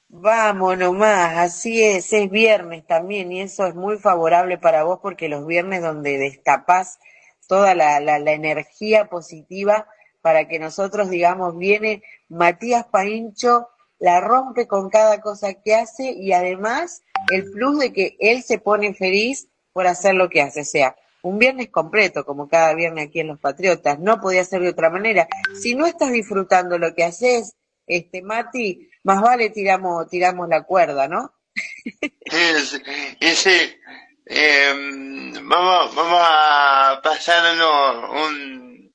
Vamos nomás, así es, es viernes también y eso es muy favorable para vos porque los viernes donde destapás toda la, la, la energía positiva para que nosotros digamos, viene Matías Paincho, la rompe con cada cosa que hace y además el plus de que él se pone feliz por hacer lo que hace. O sea, un viernes completo, como cada viernes aquí en Los Patriotas, no podía ser de otra manera. Si no estás disfrutando lo que haces, este Mati, más vale tiramos, tiramos la cuerda, ¿no? Sí, y sí, em, vamos, vamos a pasarnos un,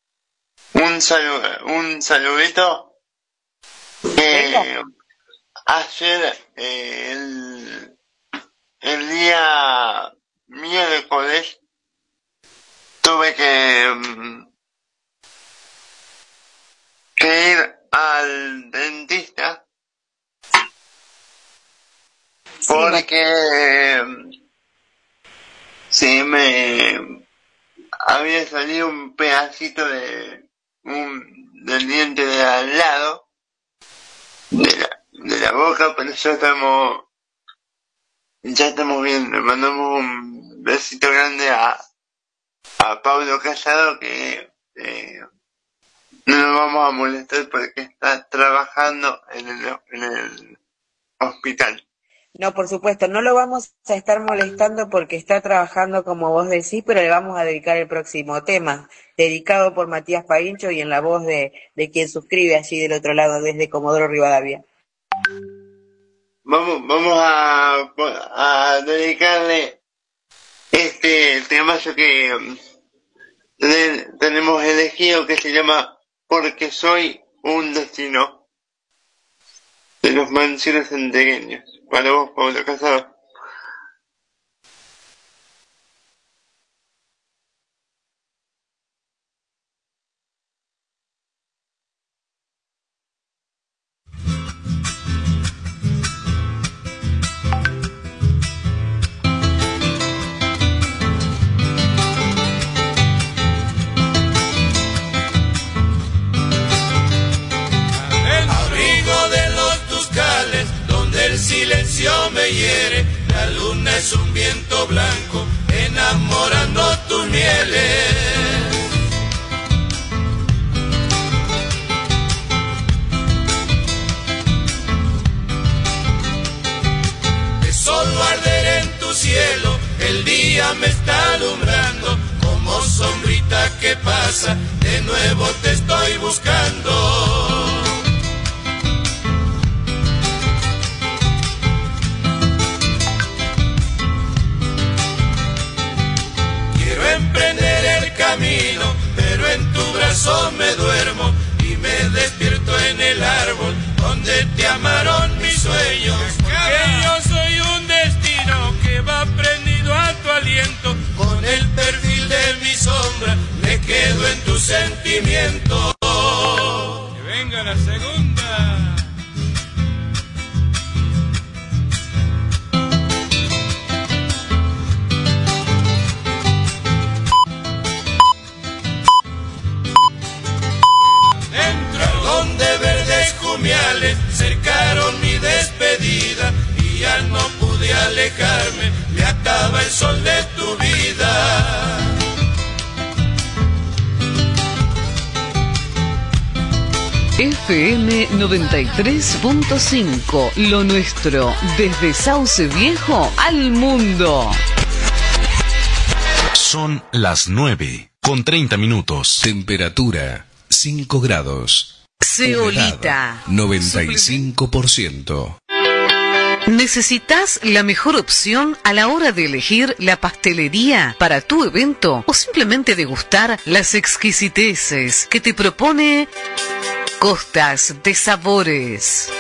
un, un saludito. Eh, ayer, eh, el, el día miércoles tuve que, mm, que ir al dentista porque mm, se me había salido un pedacito de un del diente de al lado de la, de la boca pero ya estamos ya estamos bien, le mandamos un besito grande a, a Pablo Casado que eh, no nos vamos a molestar porque está trabajando en el, en el hospital. No, por supuesto, no lo vamos a estar molestando porque está trabajando como vos decís, pero le vamos a dedicar el próximo tema, dedicado por Matías Paincho y en la voz de, de quien suscribe allí del otro lado desde Comodoro Rivadavia vamos, vamos a, a dedicarle este temazo que mm, tenemos elegido que se llama Porque soy un destino de los mansiones centegueños. Para vos, Pablo Casado. Que yo soy un destino que va prendido a tu aliento, con el perfil de mi sombra me quedo en tu sentimiento. Que venga la segunda. cercaron mi despedida alejarme, me acaba el sol de tu vida. FM 93.5, lo nuestro, desde Sauce Viejo al mundo. Son las 9, con 30 minutos. Temperatura 5 grados. Ceolita. 95%. ¿Necesitas la mejor opción a la hora de elegir la pastelería para tu evento o simplemente degustar las exquisiteces que te propone Costas de Sabores?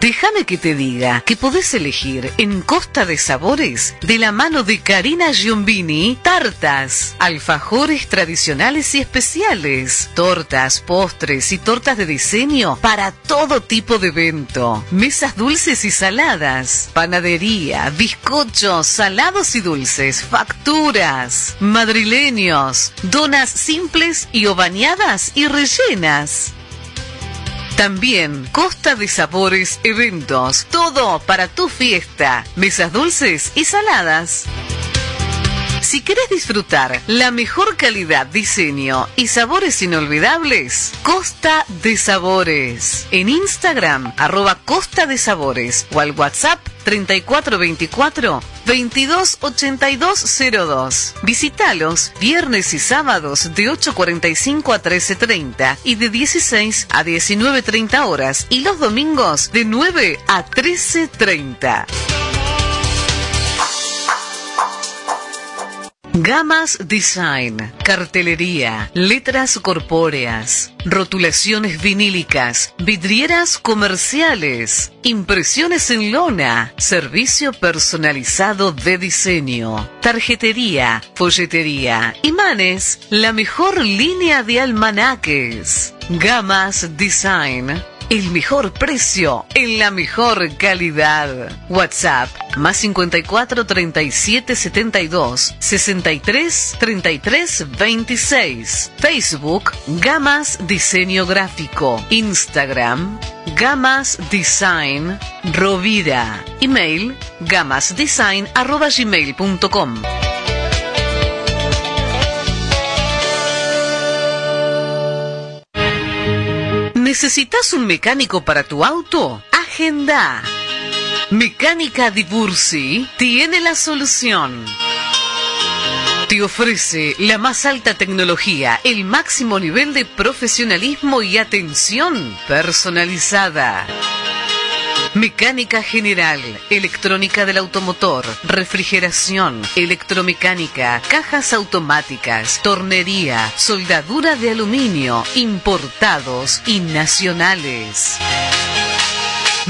Déjame que te diga que podés elegir en Costa de Sabores, de la mano de Karina Giombini, tartas, alfajores tradicionales y especiales, tortas, postres y tortas de diseño para todo tipo de evento, mesas dulces y saladas, panadería, bizcochos, salados y dulces, facturas, madrileños, donas simples y o y rellenas. También Costa de Sabores Eventos. Todo para tu fiesta. Mesas dulces y saladas. Si querés disfrutar la mejor calidad, diseño y sabores inolvidables, Costa de Sabores. En Instagram, arroba Costa de Sabores o al WhatsApp 3424 228202. Visítalos viernes y sábados de 8.45 a 13.30 y de 16 a 19.30 horas y los domingos de 9 a 13.30. Gamas Design, cartelería, letras corpóreas, rotulaciones vinílicas, vidrieras comerciales, impresiones en lona, servicio personalizado de diseño, tarjetería, folletería, imanes, la mejor línea de almanaques. Gamas Design el mejor precio en la mejor calidad. WhatsApp más 54 37 72 63 33 26. Facebook Gamas Diseño Gráfico. Instagram Gamas Design Rovira. Email gamasdesign.gmail.com ¿Necesitas un mecánico para tu auto? Agenda. Mecánica Di Bursi tiene la solución. Te ofrece la más alta tecnología, el máximo nivel de profesionalismo y atención personalizada Mecánica general, electrónica del automotor, refrigeración, electromecánica, cajas automáticas, tornería, soldadura de aluminio, importados y nacionales.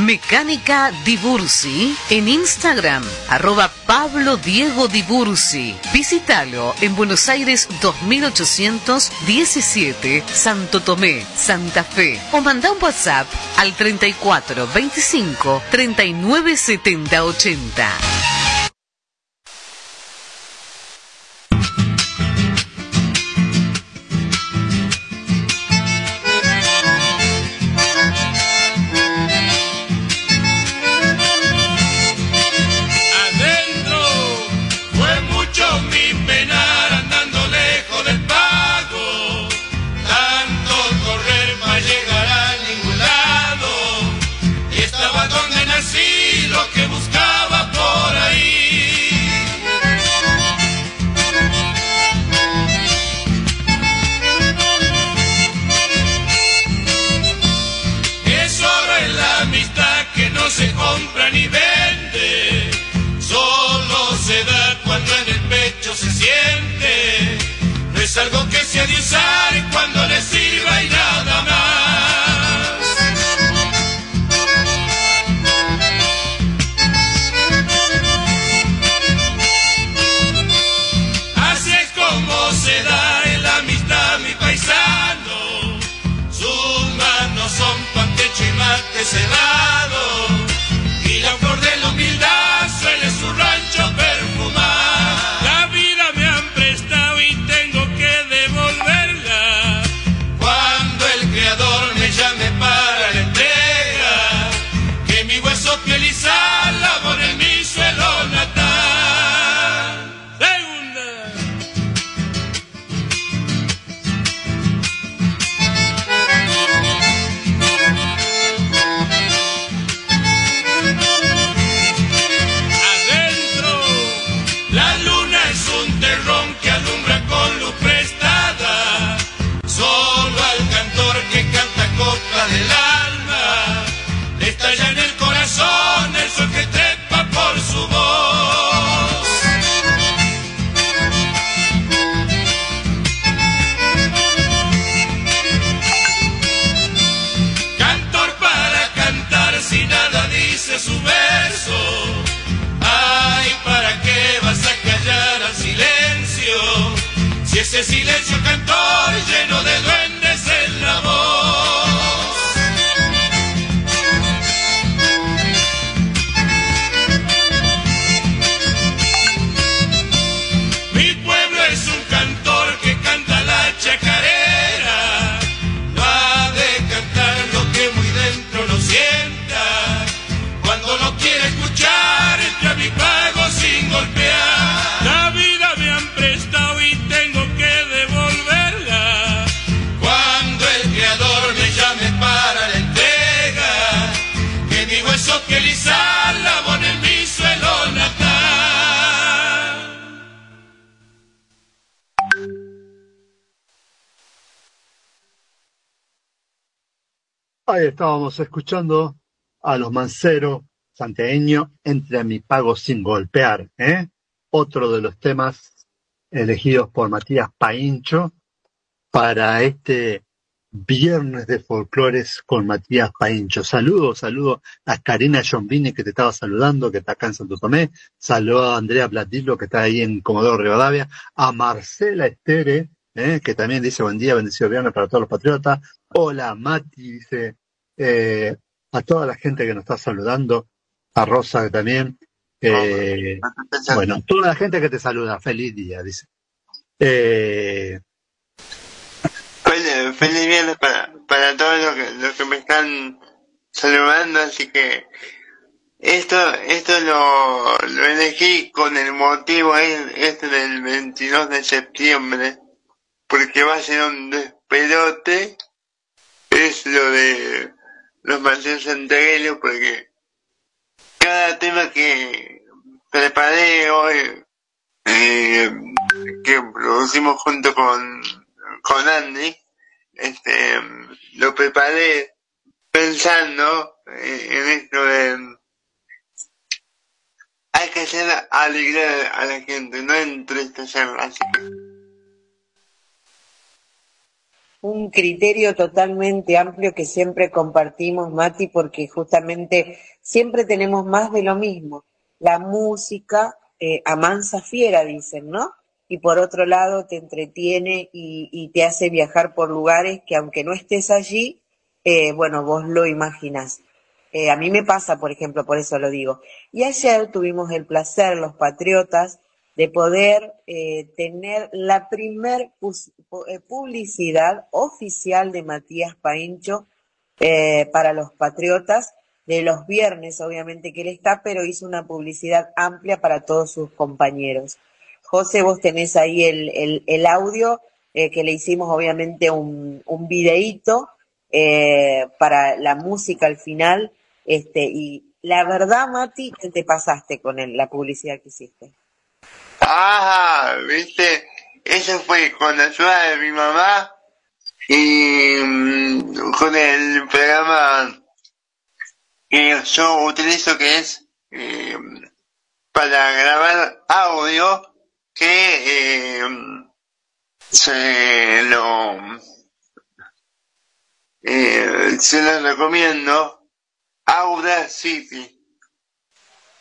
Mecánica Dibursi en Instagram, arroba Pablo Diego Dibursi. Visítalo en Buenos Aires 2817, Santo Tomé, Santa Fe. O manda un WhatsApp al 34 25 39 70 80. Cuando le sirva y nada estábamos escuchando a los manceros santeños entre mi pago sin golpear, ¿eh? Otro de los temas elegidos por Matías Paincho para este Viernes de Folclores con Matías Paincho. Saludos, saludo a Karina Jombini que te estaba saludando, que está acá en Santo Tomé. Saludo a Andrea Platillo que está ahí en Comodoro Rivadavia. A Marcela Estere, eh, que también dice buen día, bendecido viernes para todos los patriotas. Hola Mati, dice eh, a toda la gente que nos está saludando. A Rosa también. Eh, bueno, toda la gente que te saluda, feliz día, dice. Eh, feliz, viernes para, para todos los que, los que me están saludando, así que esto, esto lo, lo elegí con el motivo este del 22 de septiembre, porque va a ser un despelote, es lo de los Marcelo Santarello, porque cada tema que preparé hoy, eh, que producimos junto con, con Andy, este, lo preparé pensando en esto de hay que hacer alegrar a la gente, no entristecerla. Así un criterio totalmente amplio que siempre compartimos, Mati, porque justamente siempre tenemos más de lo mismo. La música eh, amansa fiera, dicen, ¿no? Y por otro lado te entretiene y, te hace viajar por lugares que aunque no estés allí, eh, bueno, vos lo imaginás. Eh, a mí me pasa, por ejemplo, por eso lo digo. Y ayer tuvimos el placer, los patriotas, de poder eh, tener la primer eh, publicidad oficial de Matías Paincho eh, para los patriotas, de los viernes obviamente que él está, pero hizo una publicidad amplia para todos sus compañeros. José, vos tenés ahí el, el, audio que le hicimos obviamente un, un videíto para la música al final, este, y la verdad, Mati, te pasaste con la publicidad que hiciste. Ah, viste, eso fue con la ayuda de mi mamá y mm, con el programa que yo utilizo que es eh, para grabar audio que eh, se lo eh, se lo recomiendo Audacity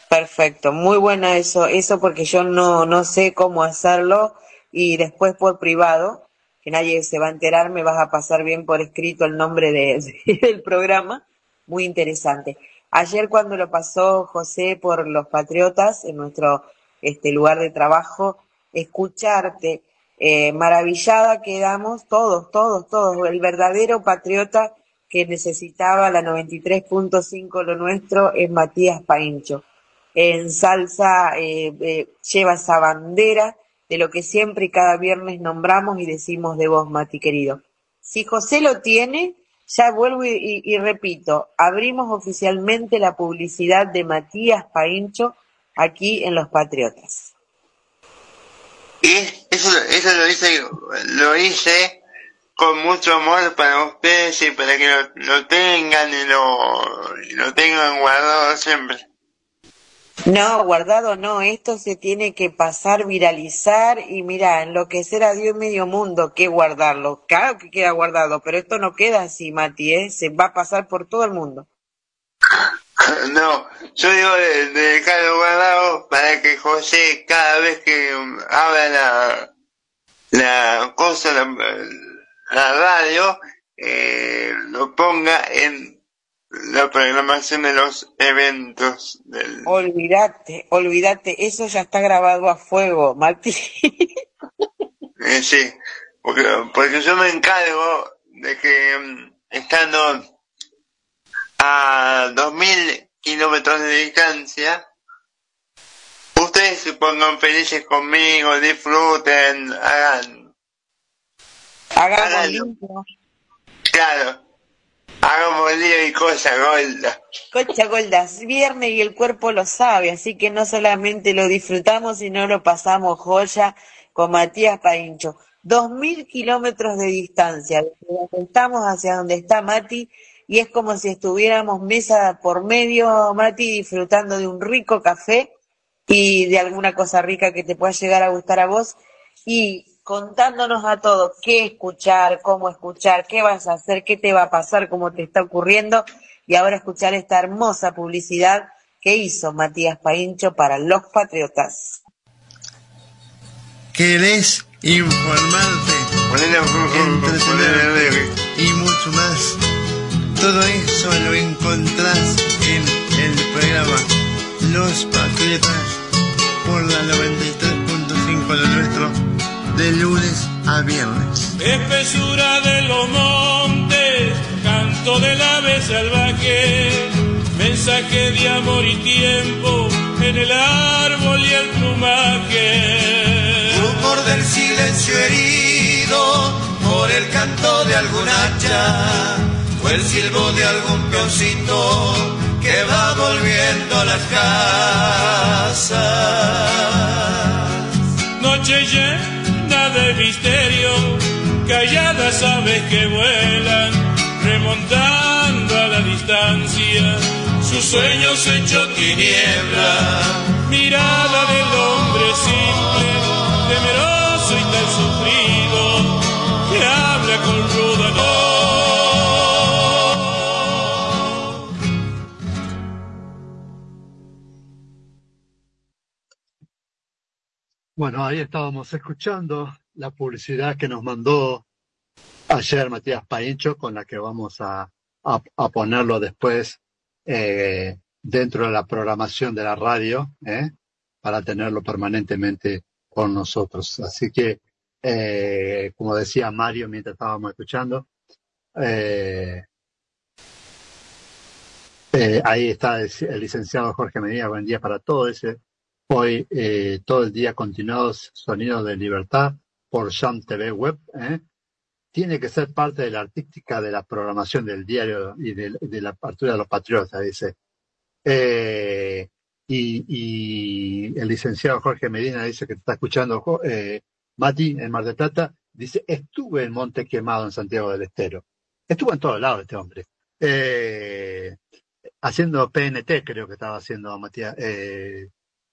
Perfecto, muy buena eso, eso porque yo no, no sé cómo hacerlo y después por privado, que nadie se va a enterar, me vas a pasar bien por escrito el nombre de, del programa, muy interesante. Ayer cuando lo pasó José por los Patriotas en nuestro este lugar de trabajo, escucharte, eh, maravillada quedamos todos, todos, todos, el verdadero patriota que necesitaba la 93.5 lo nuestro es Matías Paincho en salsa eh, eh, lleva esa bandera de lo que siempre y cada viernes nombramos y decimos de vos, Mati querido. Si José lo tiene, ya vuelvo y, repito, abrimos oficialmente la publicidad de Matías Paincho aquí en Los Patriotas. Y eso, eso lo hice, lo hice con mucho amor para ustedes y para que lo, tengan y lo, y lo tengan guardado siempre. No, guardado no, esto se tiene que pasar, viralizar y mira, enloquecer a Dios medio mundo, que guardarlo. Claro que queda guardado, pero esto no queda así, Mati, ¿eh? se va a pasar por todo el mundo. No, yo digo de, dejarlo guardado para que José cada vez que habla la, la cosa, la, radio, eh, lo ponga en la programación de los eventos del... Olvídate, olvídate, eso ya está grabado a fuego, Mati. Eh, sí, porque, porque yo me encargo de que mm, estando a 2000 kilómetros de distancia, ustedes se pongan felices conmigo, disfruten, hagan... Hagamos Claro Hagamos día y cosa golda. Cocha golda, es viernes y el cuerpo lo sabe, así que no solamente lo disfrutamos, sino lo pasamos joya con Matías Paincho. Dos mil kilómetros de distancia, desde donde estamos hacia donde está Mati, y es como si estuviéramos mesa por medio, Mati, disfrutando de un rico café y de alguna cosa rica que te pueda llegar a gustar a vos. Y contándonos a todos qué escuchar, cómo escuchar, qué vas a hacer, qué te va a pasar, cómo te está ocurriendo, y ahora escuchar esta hermosa publicidad que hizo Matías Paincho para los Patriotas. ¿Querés informarte, entretenerte y mucho más? Todo eso lo encontrás en el programa Los Patriotas por la 93.5 de nuestro de lunes a viernes. Espesura de los montes, canto del ave salvaje, mensaje de amor y tiempo en el árbol y el plumaje. Rumor del silencio herido por el canto de algún hacha, o el silbo de algún peoncito que va volviendo a las casas. Noche llena de misterio, calladas aves que vuelan, remontando a la distancia, sus sueños hecho tiniebla, mirada del hombre simple, temeroso y tan sufrido, que habla con ruda Bueno, ahí estábamos escuchando la publicidad que nos mandó ayer Matías Paincho, con la que vamos a, a, ponerlo después eh, dentro de la programación de la radio, ¿eh? para tenerlo permanentemente con nosotros. Así que, eh, como decía Mario mientras estábamos escuchando, ahí está el, licenciado Jorge Medina, buen día para todo ese. Hoy, todo el día continuados Sonidos de Libertad por Jam TV Web, ¿eh? tiene que ser parte de la artística de la programación del diario y de, la apertura de los patriotas, dice. Eh, y, el licenciado Jorge Medina dice que está escuchando eh, Mati en Mar del Plata, dice, estuve en Monte Quemado en Santiago del Estero. Estuvo en todos lados este hombre. Eh, haciendo PNT, creo que estaba haciendo Matías,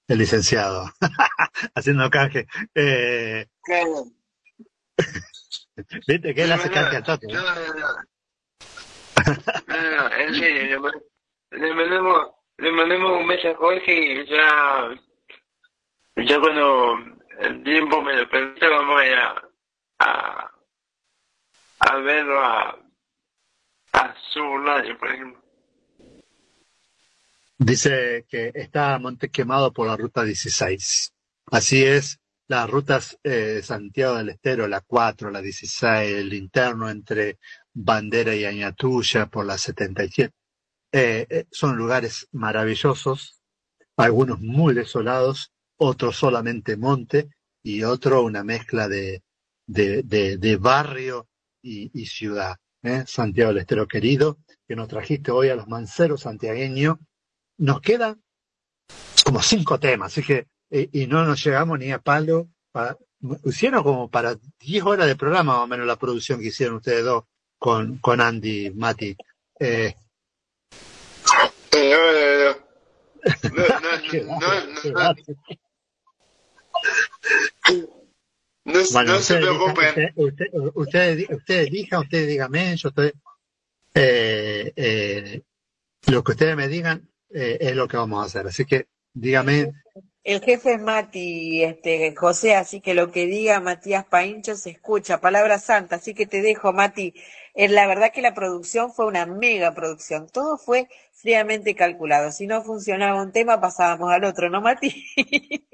el licenciado, haciendo canje. claro. Viste que él hace canje al toque. No, no, no. No, en serio, le mandamos, le mandamos un mensaje a Jorge y ya, ya cuando el tiempo me lo permita vamos a ir a, a, verlo a, a su radio, por ejemplo. Dice que está Monte Quemado por la ruta 16. Así es, las rutas eh, Santiago del Estero, la 4, la 16, el interno entre Bandera y Añatuya por la 77. Eh, eh, son lugares maravillosos, algunos muy desolados, otros solamente monte y otro una mezcla de, de, de, barrio y, y ciudad. ¿eh? Santiago del Estero querido, que nos trajiste hoy a los manceros santiagueños. Nos quedan como cinco temas, así que y, no nos llegamos ni a palo. Para, hicieron como para 10 horas de programa más o menos la producción que hicieron ustedes dos con, con Andy, Mati. Eh, no, no, no. No, no, no, se preocupen. Usted, usted, usted, elija, usted dígame, yo estoy. Eh, eh, lo que ustedes me digan eh, es lo que vamos a hacer. Así que dígame el jefe es Mati, este, José, así que lo que diga Matías Paincho se escucha, palabra santa, así que te dejo, Mati. Eh, la verdad que la producción fue una mega producción, todo fue fríamente calculado. Si no funcionaba un tema, pasábamos al otro, ¿no, Mati?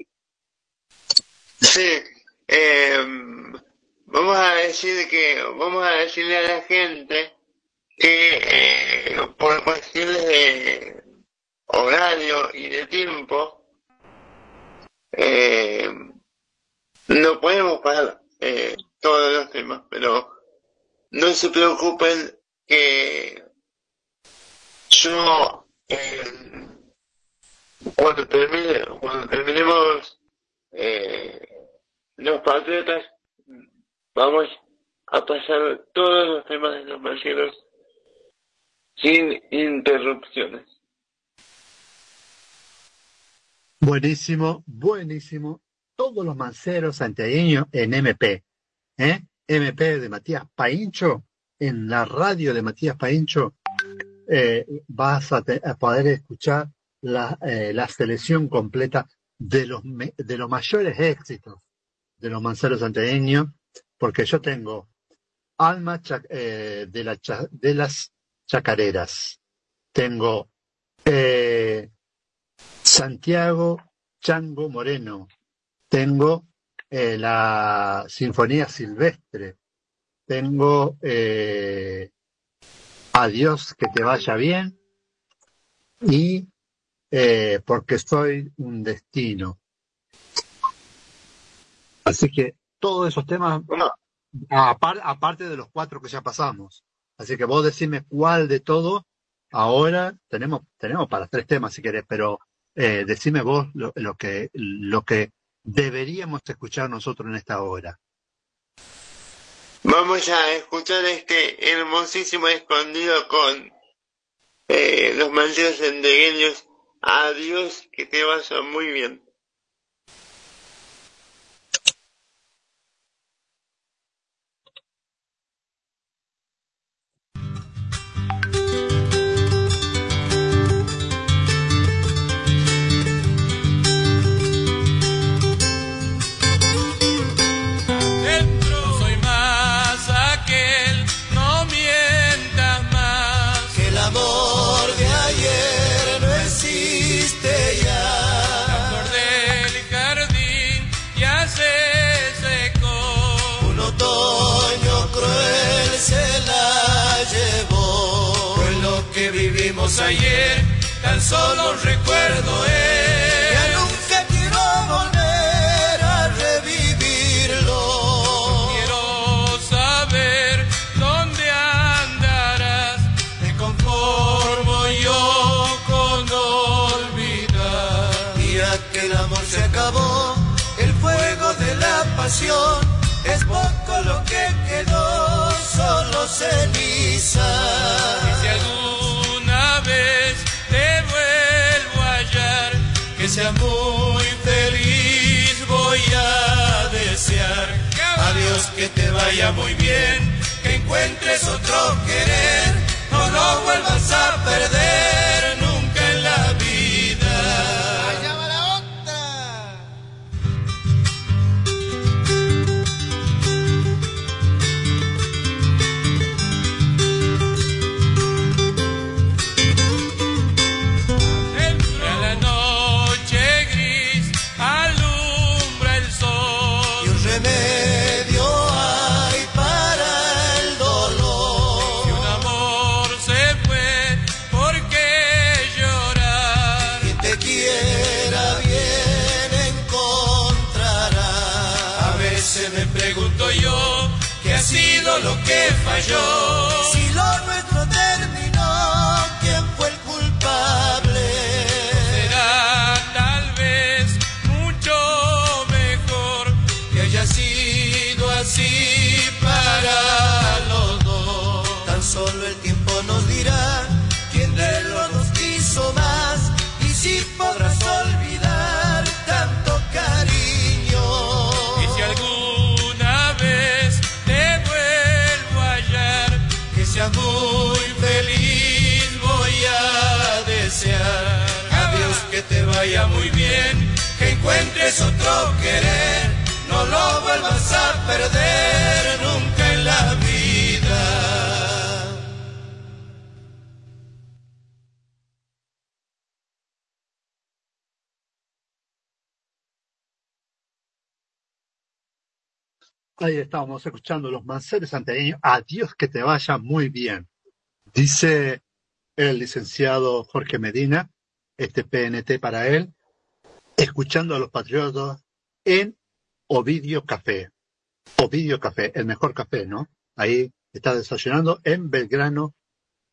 sí, em, vamos a decir que, vamos a decirle a la gente que eh, por cuestiones de horario y de tiempo, eh, no podemos pasar eh, todos los temas, pero no se preocupen que yo eh, cuando termine, cuando terminemos eh, los patriotas vamos a pasar todos los temas de los marcianos sin interrupciones. Buenísimo, buenísimo. Todos los manceros santiagueños en MP. ¿eh? MP de Matías Paincho, en la radio de Matías Paincho, eh, vas a, poder escuchar la, eh, la selección completa de los, de los mayores éxitos de los manceros santiagueños, porque yo tengo Alma eh, de, la, de las Chacareras, tengo eh, Santiago Chango Moreno. Tengo eh, la Sinfonía Silvestre. Tengo eh, Adiós, que te vaya bien. Y eh, Porque soy un destino. Así que todos esos temas, aparte de los cuatro que ya pasamos. Así que vos decime cuál de todo. Ahora tenemos, tenemos para tres temas si querés, pero eh, decime vos lo, que, lo que deberíamos escuchar nosotros en esta hora. Vamos a escuchar este hermosísimo escondido con eh, los malditos sendereños. Adiós, que te vaya muy bien. Tan solo recuerdo es. Ya nunca quiero volver a revivirlo. Quiero saber dónde andarás, me conformo yo con olvidar. Y que el amor se acabó, el fuego de la pasión, es poco lo que quedó, solo ceniza. Y si que sea muy feliz voy a desear. Adiós, que te vaya muy bien, que encuentres otro querer, no lo vuelvas a perder que vaya muy bien, que encuentres otro querer, no lo vuelvas a perder nunca en la vida. Ahí estábamos escuchando los manceres santiagueños. Adiós, que te vaya muy bien. Dice el licenciado Jorge Medina, este PNT para él, escuchando a los patriotas en Ovidio Café. Ovidio Café, el mejor café, ¿no? Ahí está desayunando en Belgrano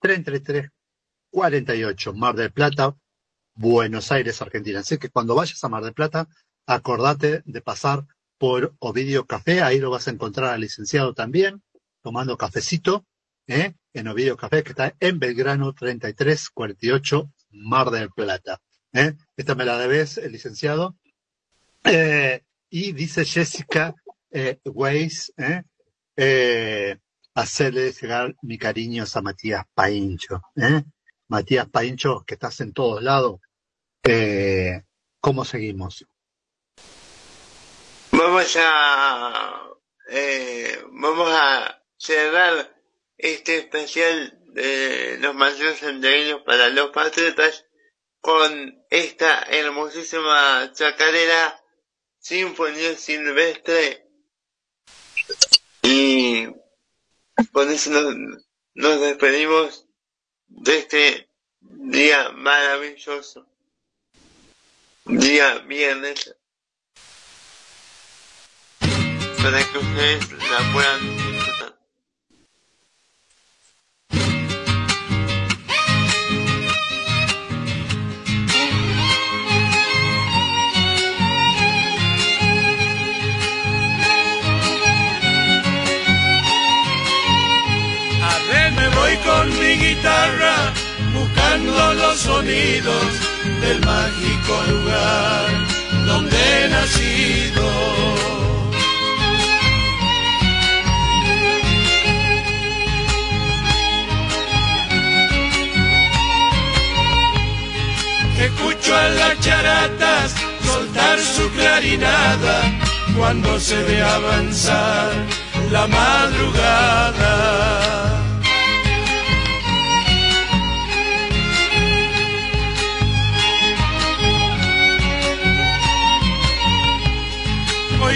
3348, Mar del Plata, Buenos Aires, Argentina. Así que cuando vayas a Mar del Plata, acordate de pasar por Ovidio Café, ahí lo vas a encontrar al licenciado también, tomando cafecito, ¿eh? en Ovidio Café, que está en Belgrano 3348, Mar del Plata. ¿eh? Esta me la debes, el licenciado. Eh, y dice Jessica eh, Weiss, hacerle llegar mi cariños a Matías Paincho. Matías Paincho, que estás en todos lados. ¿Cómo seguimos? Vamos a vamos a cerrar este especial de los malditos sendereños para los patriotas con esta hermosísima chacarera Sinfonía Silvestre. Y con eso nos, nos despedimos de este día maravilloso. Día viernes. Para que ustedes la puedan los sonidos del mágico lugar donde he nacido. Escucho a las charatas soltar su clarinada cuando se ve avanzar la madrugada.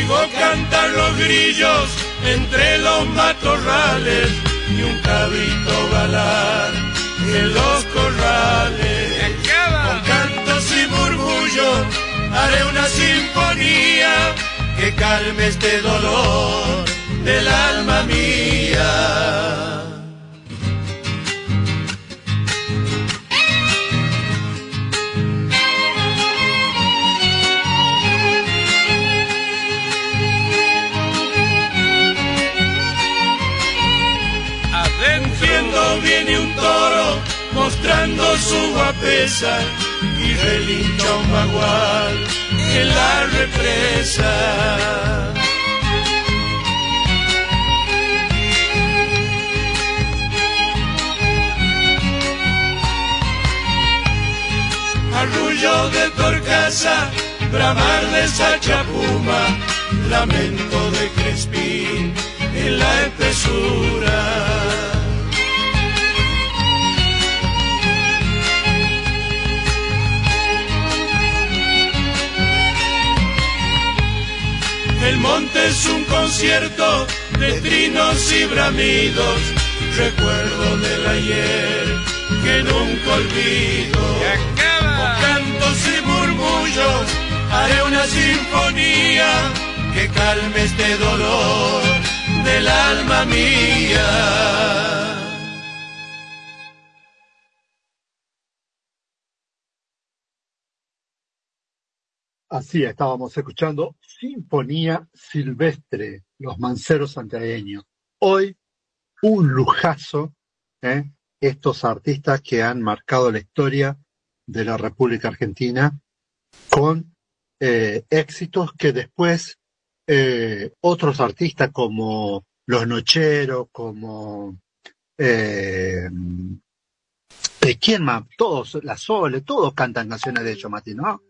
Oigo cantar los grillos entre los matorrales y un cabrito balar en los corrales. Con cantos y murmullos haré una sinfonía que calme este dolor del alma mía. Su guapesa y relincha un bagual en la represa. Arrullo de torcaza, bramar de sachapuma, lamento de crespín en la espesura. El monte es un concierto de trinos y bramidos, recuerdo del ayer que nunca olvido. Con cantos y murmullos haré una sinfonía que calme este dolor del alma mía. Así estábamos escuchando Sinfonía Silvestre, los manceros santiagueños. Hoy, un lujazo, ¿eh? estos artistas que han marcado la historia de la República Argentina con eh, éxitos que después eh, otros artistas como Los Nocheros, como eh, ¿de quién más? Todos, la Sole, todos cantan canciones de ellos, ¿no?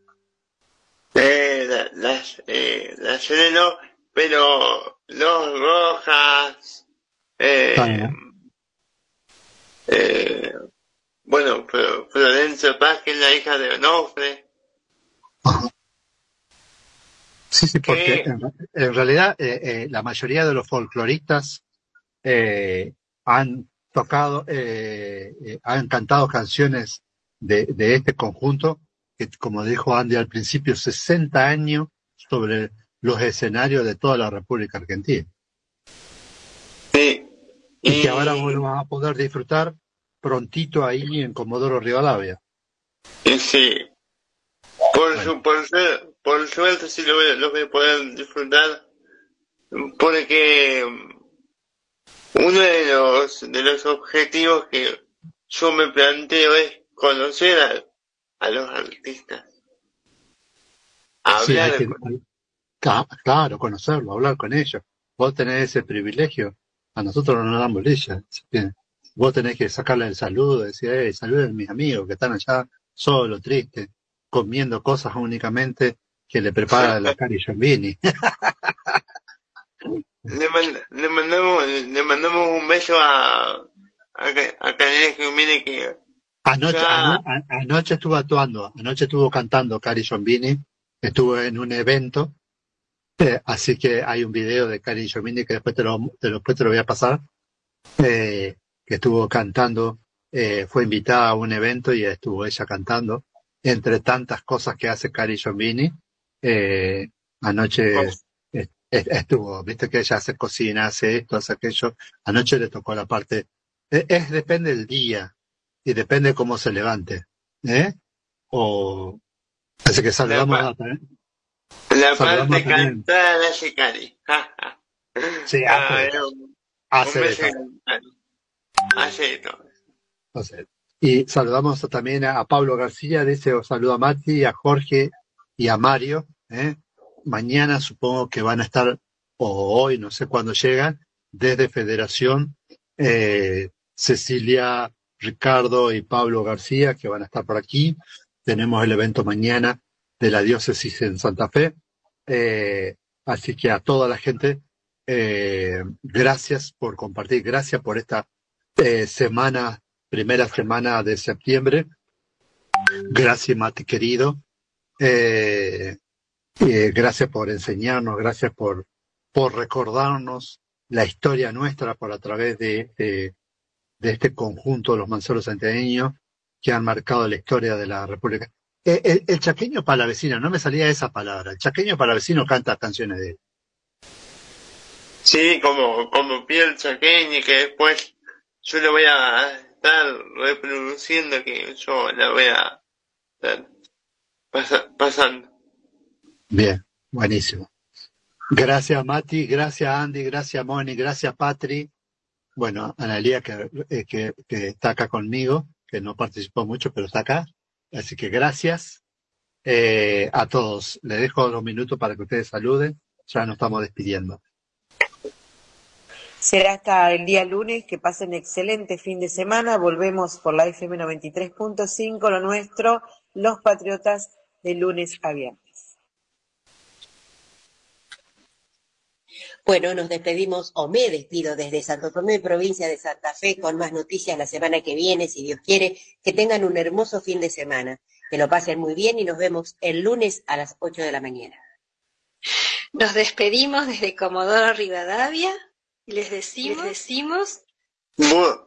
Eh, la- las, eh, las Sereno, pero los Rojas, eh, eh, bueno, Flo- Florencia Paz, que es la hija de Onofre, Sí, sí, porque que en, en realidad eh, eh, la mayoría de los folcloristas eh, han tocado, eh, han cantado canciones de, de este conjunto, que como dijo Andy al principio, 60 años sobre los escenarios de toda la República Argentina. sí, Y que ahora vamos a poder disfrutar prontito ahí en Comodoro Rivadavia. sí, por, Bueno. su, por, su- por suerte sí lo, voy- lo voy a poder disfrutar, porque uno de los, de los objetivos que yo me planteo es conocer a, a los artistas, Sí, hablar que, con Claro, conocerlo, hablar con ellos. Vos tenés ese privilegio. A nosotros no nos dan bolilla. Vos tenés que sacarle el saludo, decir, hey, saluden a mis amigos que están allá solo, tristes, comiendo cosas únicamente que le prepara la Cari Giombini. Le, mand- le mandamos le mandamos un beso a a, a viene que Anoche, ano- anoche estuvo actuando, anoche estuvo cantando Cari Giombini, estuvo en un evento, eh, así que hay un video de Cari Giombini que después te lo, te lo- después te lo voy a pasar, eh, que estuvo cantando, eh, fue invitada a un evento y estuvo ella cantando, entre tantas cosas que hace Cari Giombini, eh, anoche estuvo, viste que ella hace cocina, hace esto, hace aquello, anoche le tocó la parte, es depende del día, y depende cómo se levante, ¿eh? O así que saludamos La a ¿eh? la parte cantada la hace Cari. Sí, Ah, hace, un hace de. Hace de hace. Y saludamos también a, Pablo García, dice, os saludo a Mati, a Jorge y a Mario. ¿eh? Mañana supongo que van a estar, o hoy, no sé cuándo llegan, desde Federación, eh, Cecilia, Ricardo y Pablo García, que van a estar por aquí. Tenemos el evento mañana de la diócesis en Santa Fe. Eh, así que a toda la gente, eh, gracias por compartir, gracias por esta eh, semana, primera semana de septiembre. Gracias, Mati querido. gracias por enseñarnos, gracias por, por recordarnos la historia nuestra por a través de, de, este conjunto de los manceros santiagueños que han marcado la historia de la República. El, el, chaqueño palavecino, no me salía esa palabra. El chaqueño palavecino canta canciones de él. Sí, como, como piel chaqueño, que después yo lo voy a estar reproduciendo, que yo la voy a estar pasando. Bien, buenísimo. Gracias Mati, gracias Andy, gracias Moni, gracias Patri. Bueno, Analia que, eh, que, está acá conmigo, que no participó mucho, pero está acá. Así que gracias eh, a todos. Le dejo dos minutos para que ustedes saluden. Ya nos estamos despidiendo. Será hasta el día lunes. Que pasen excelente fin de semana. Volvemos por la FM 93.5, lo nuestro, los Patriotas, de lunes a. Bueno, nos despedimos o me despido desde Santo Tomé, provincia de Santa Fe, con más noticias la semana que viene, si Dios quiere. Que tengan un hermoso fin de semana, que lo pasen muy bien y nos vemos el lunes a las 8 de la mañana. Nos despedimos desde Comodoro Rivadavia y les decimos, decimos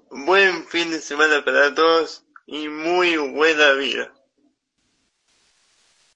buen fin de semana para todos y muy buena vida.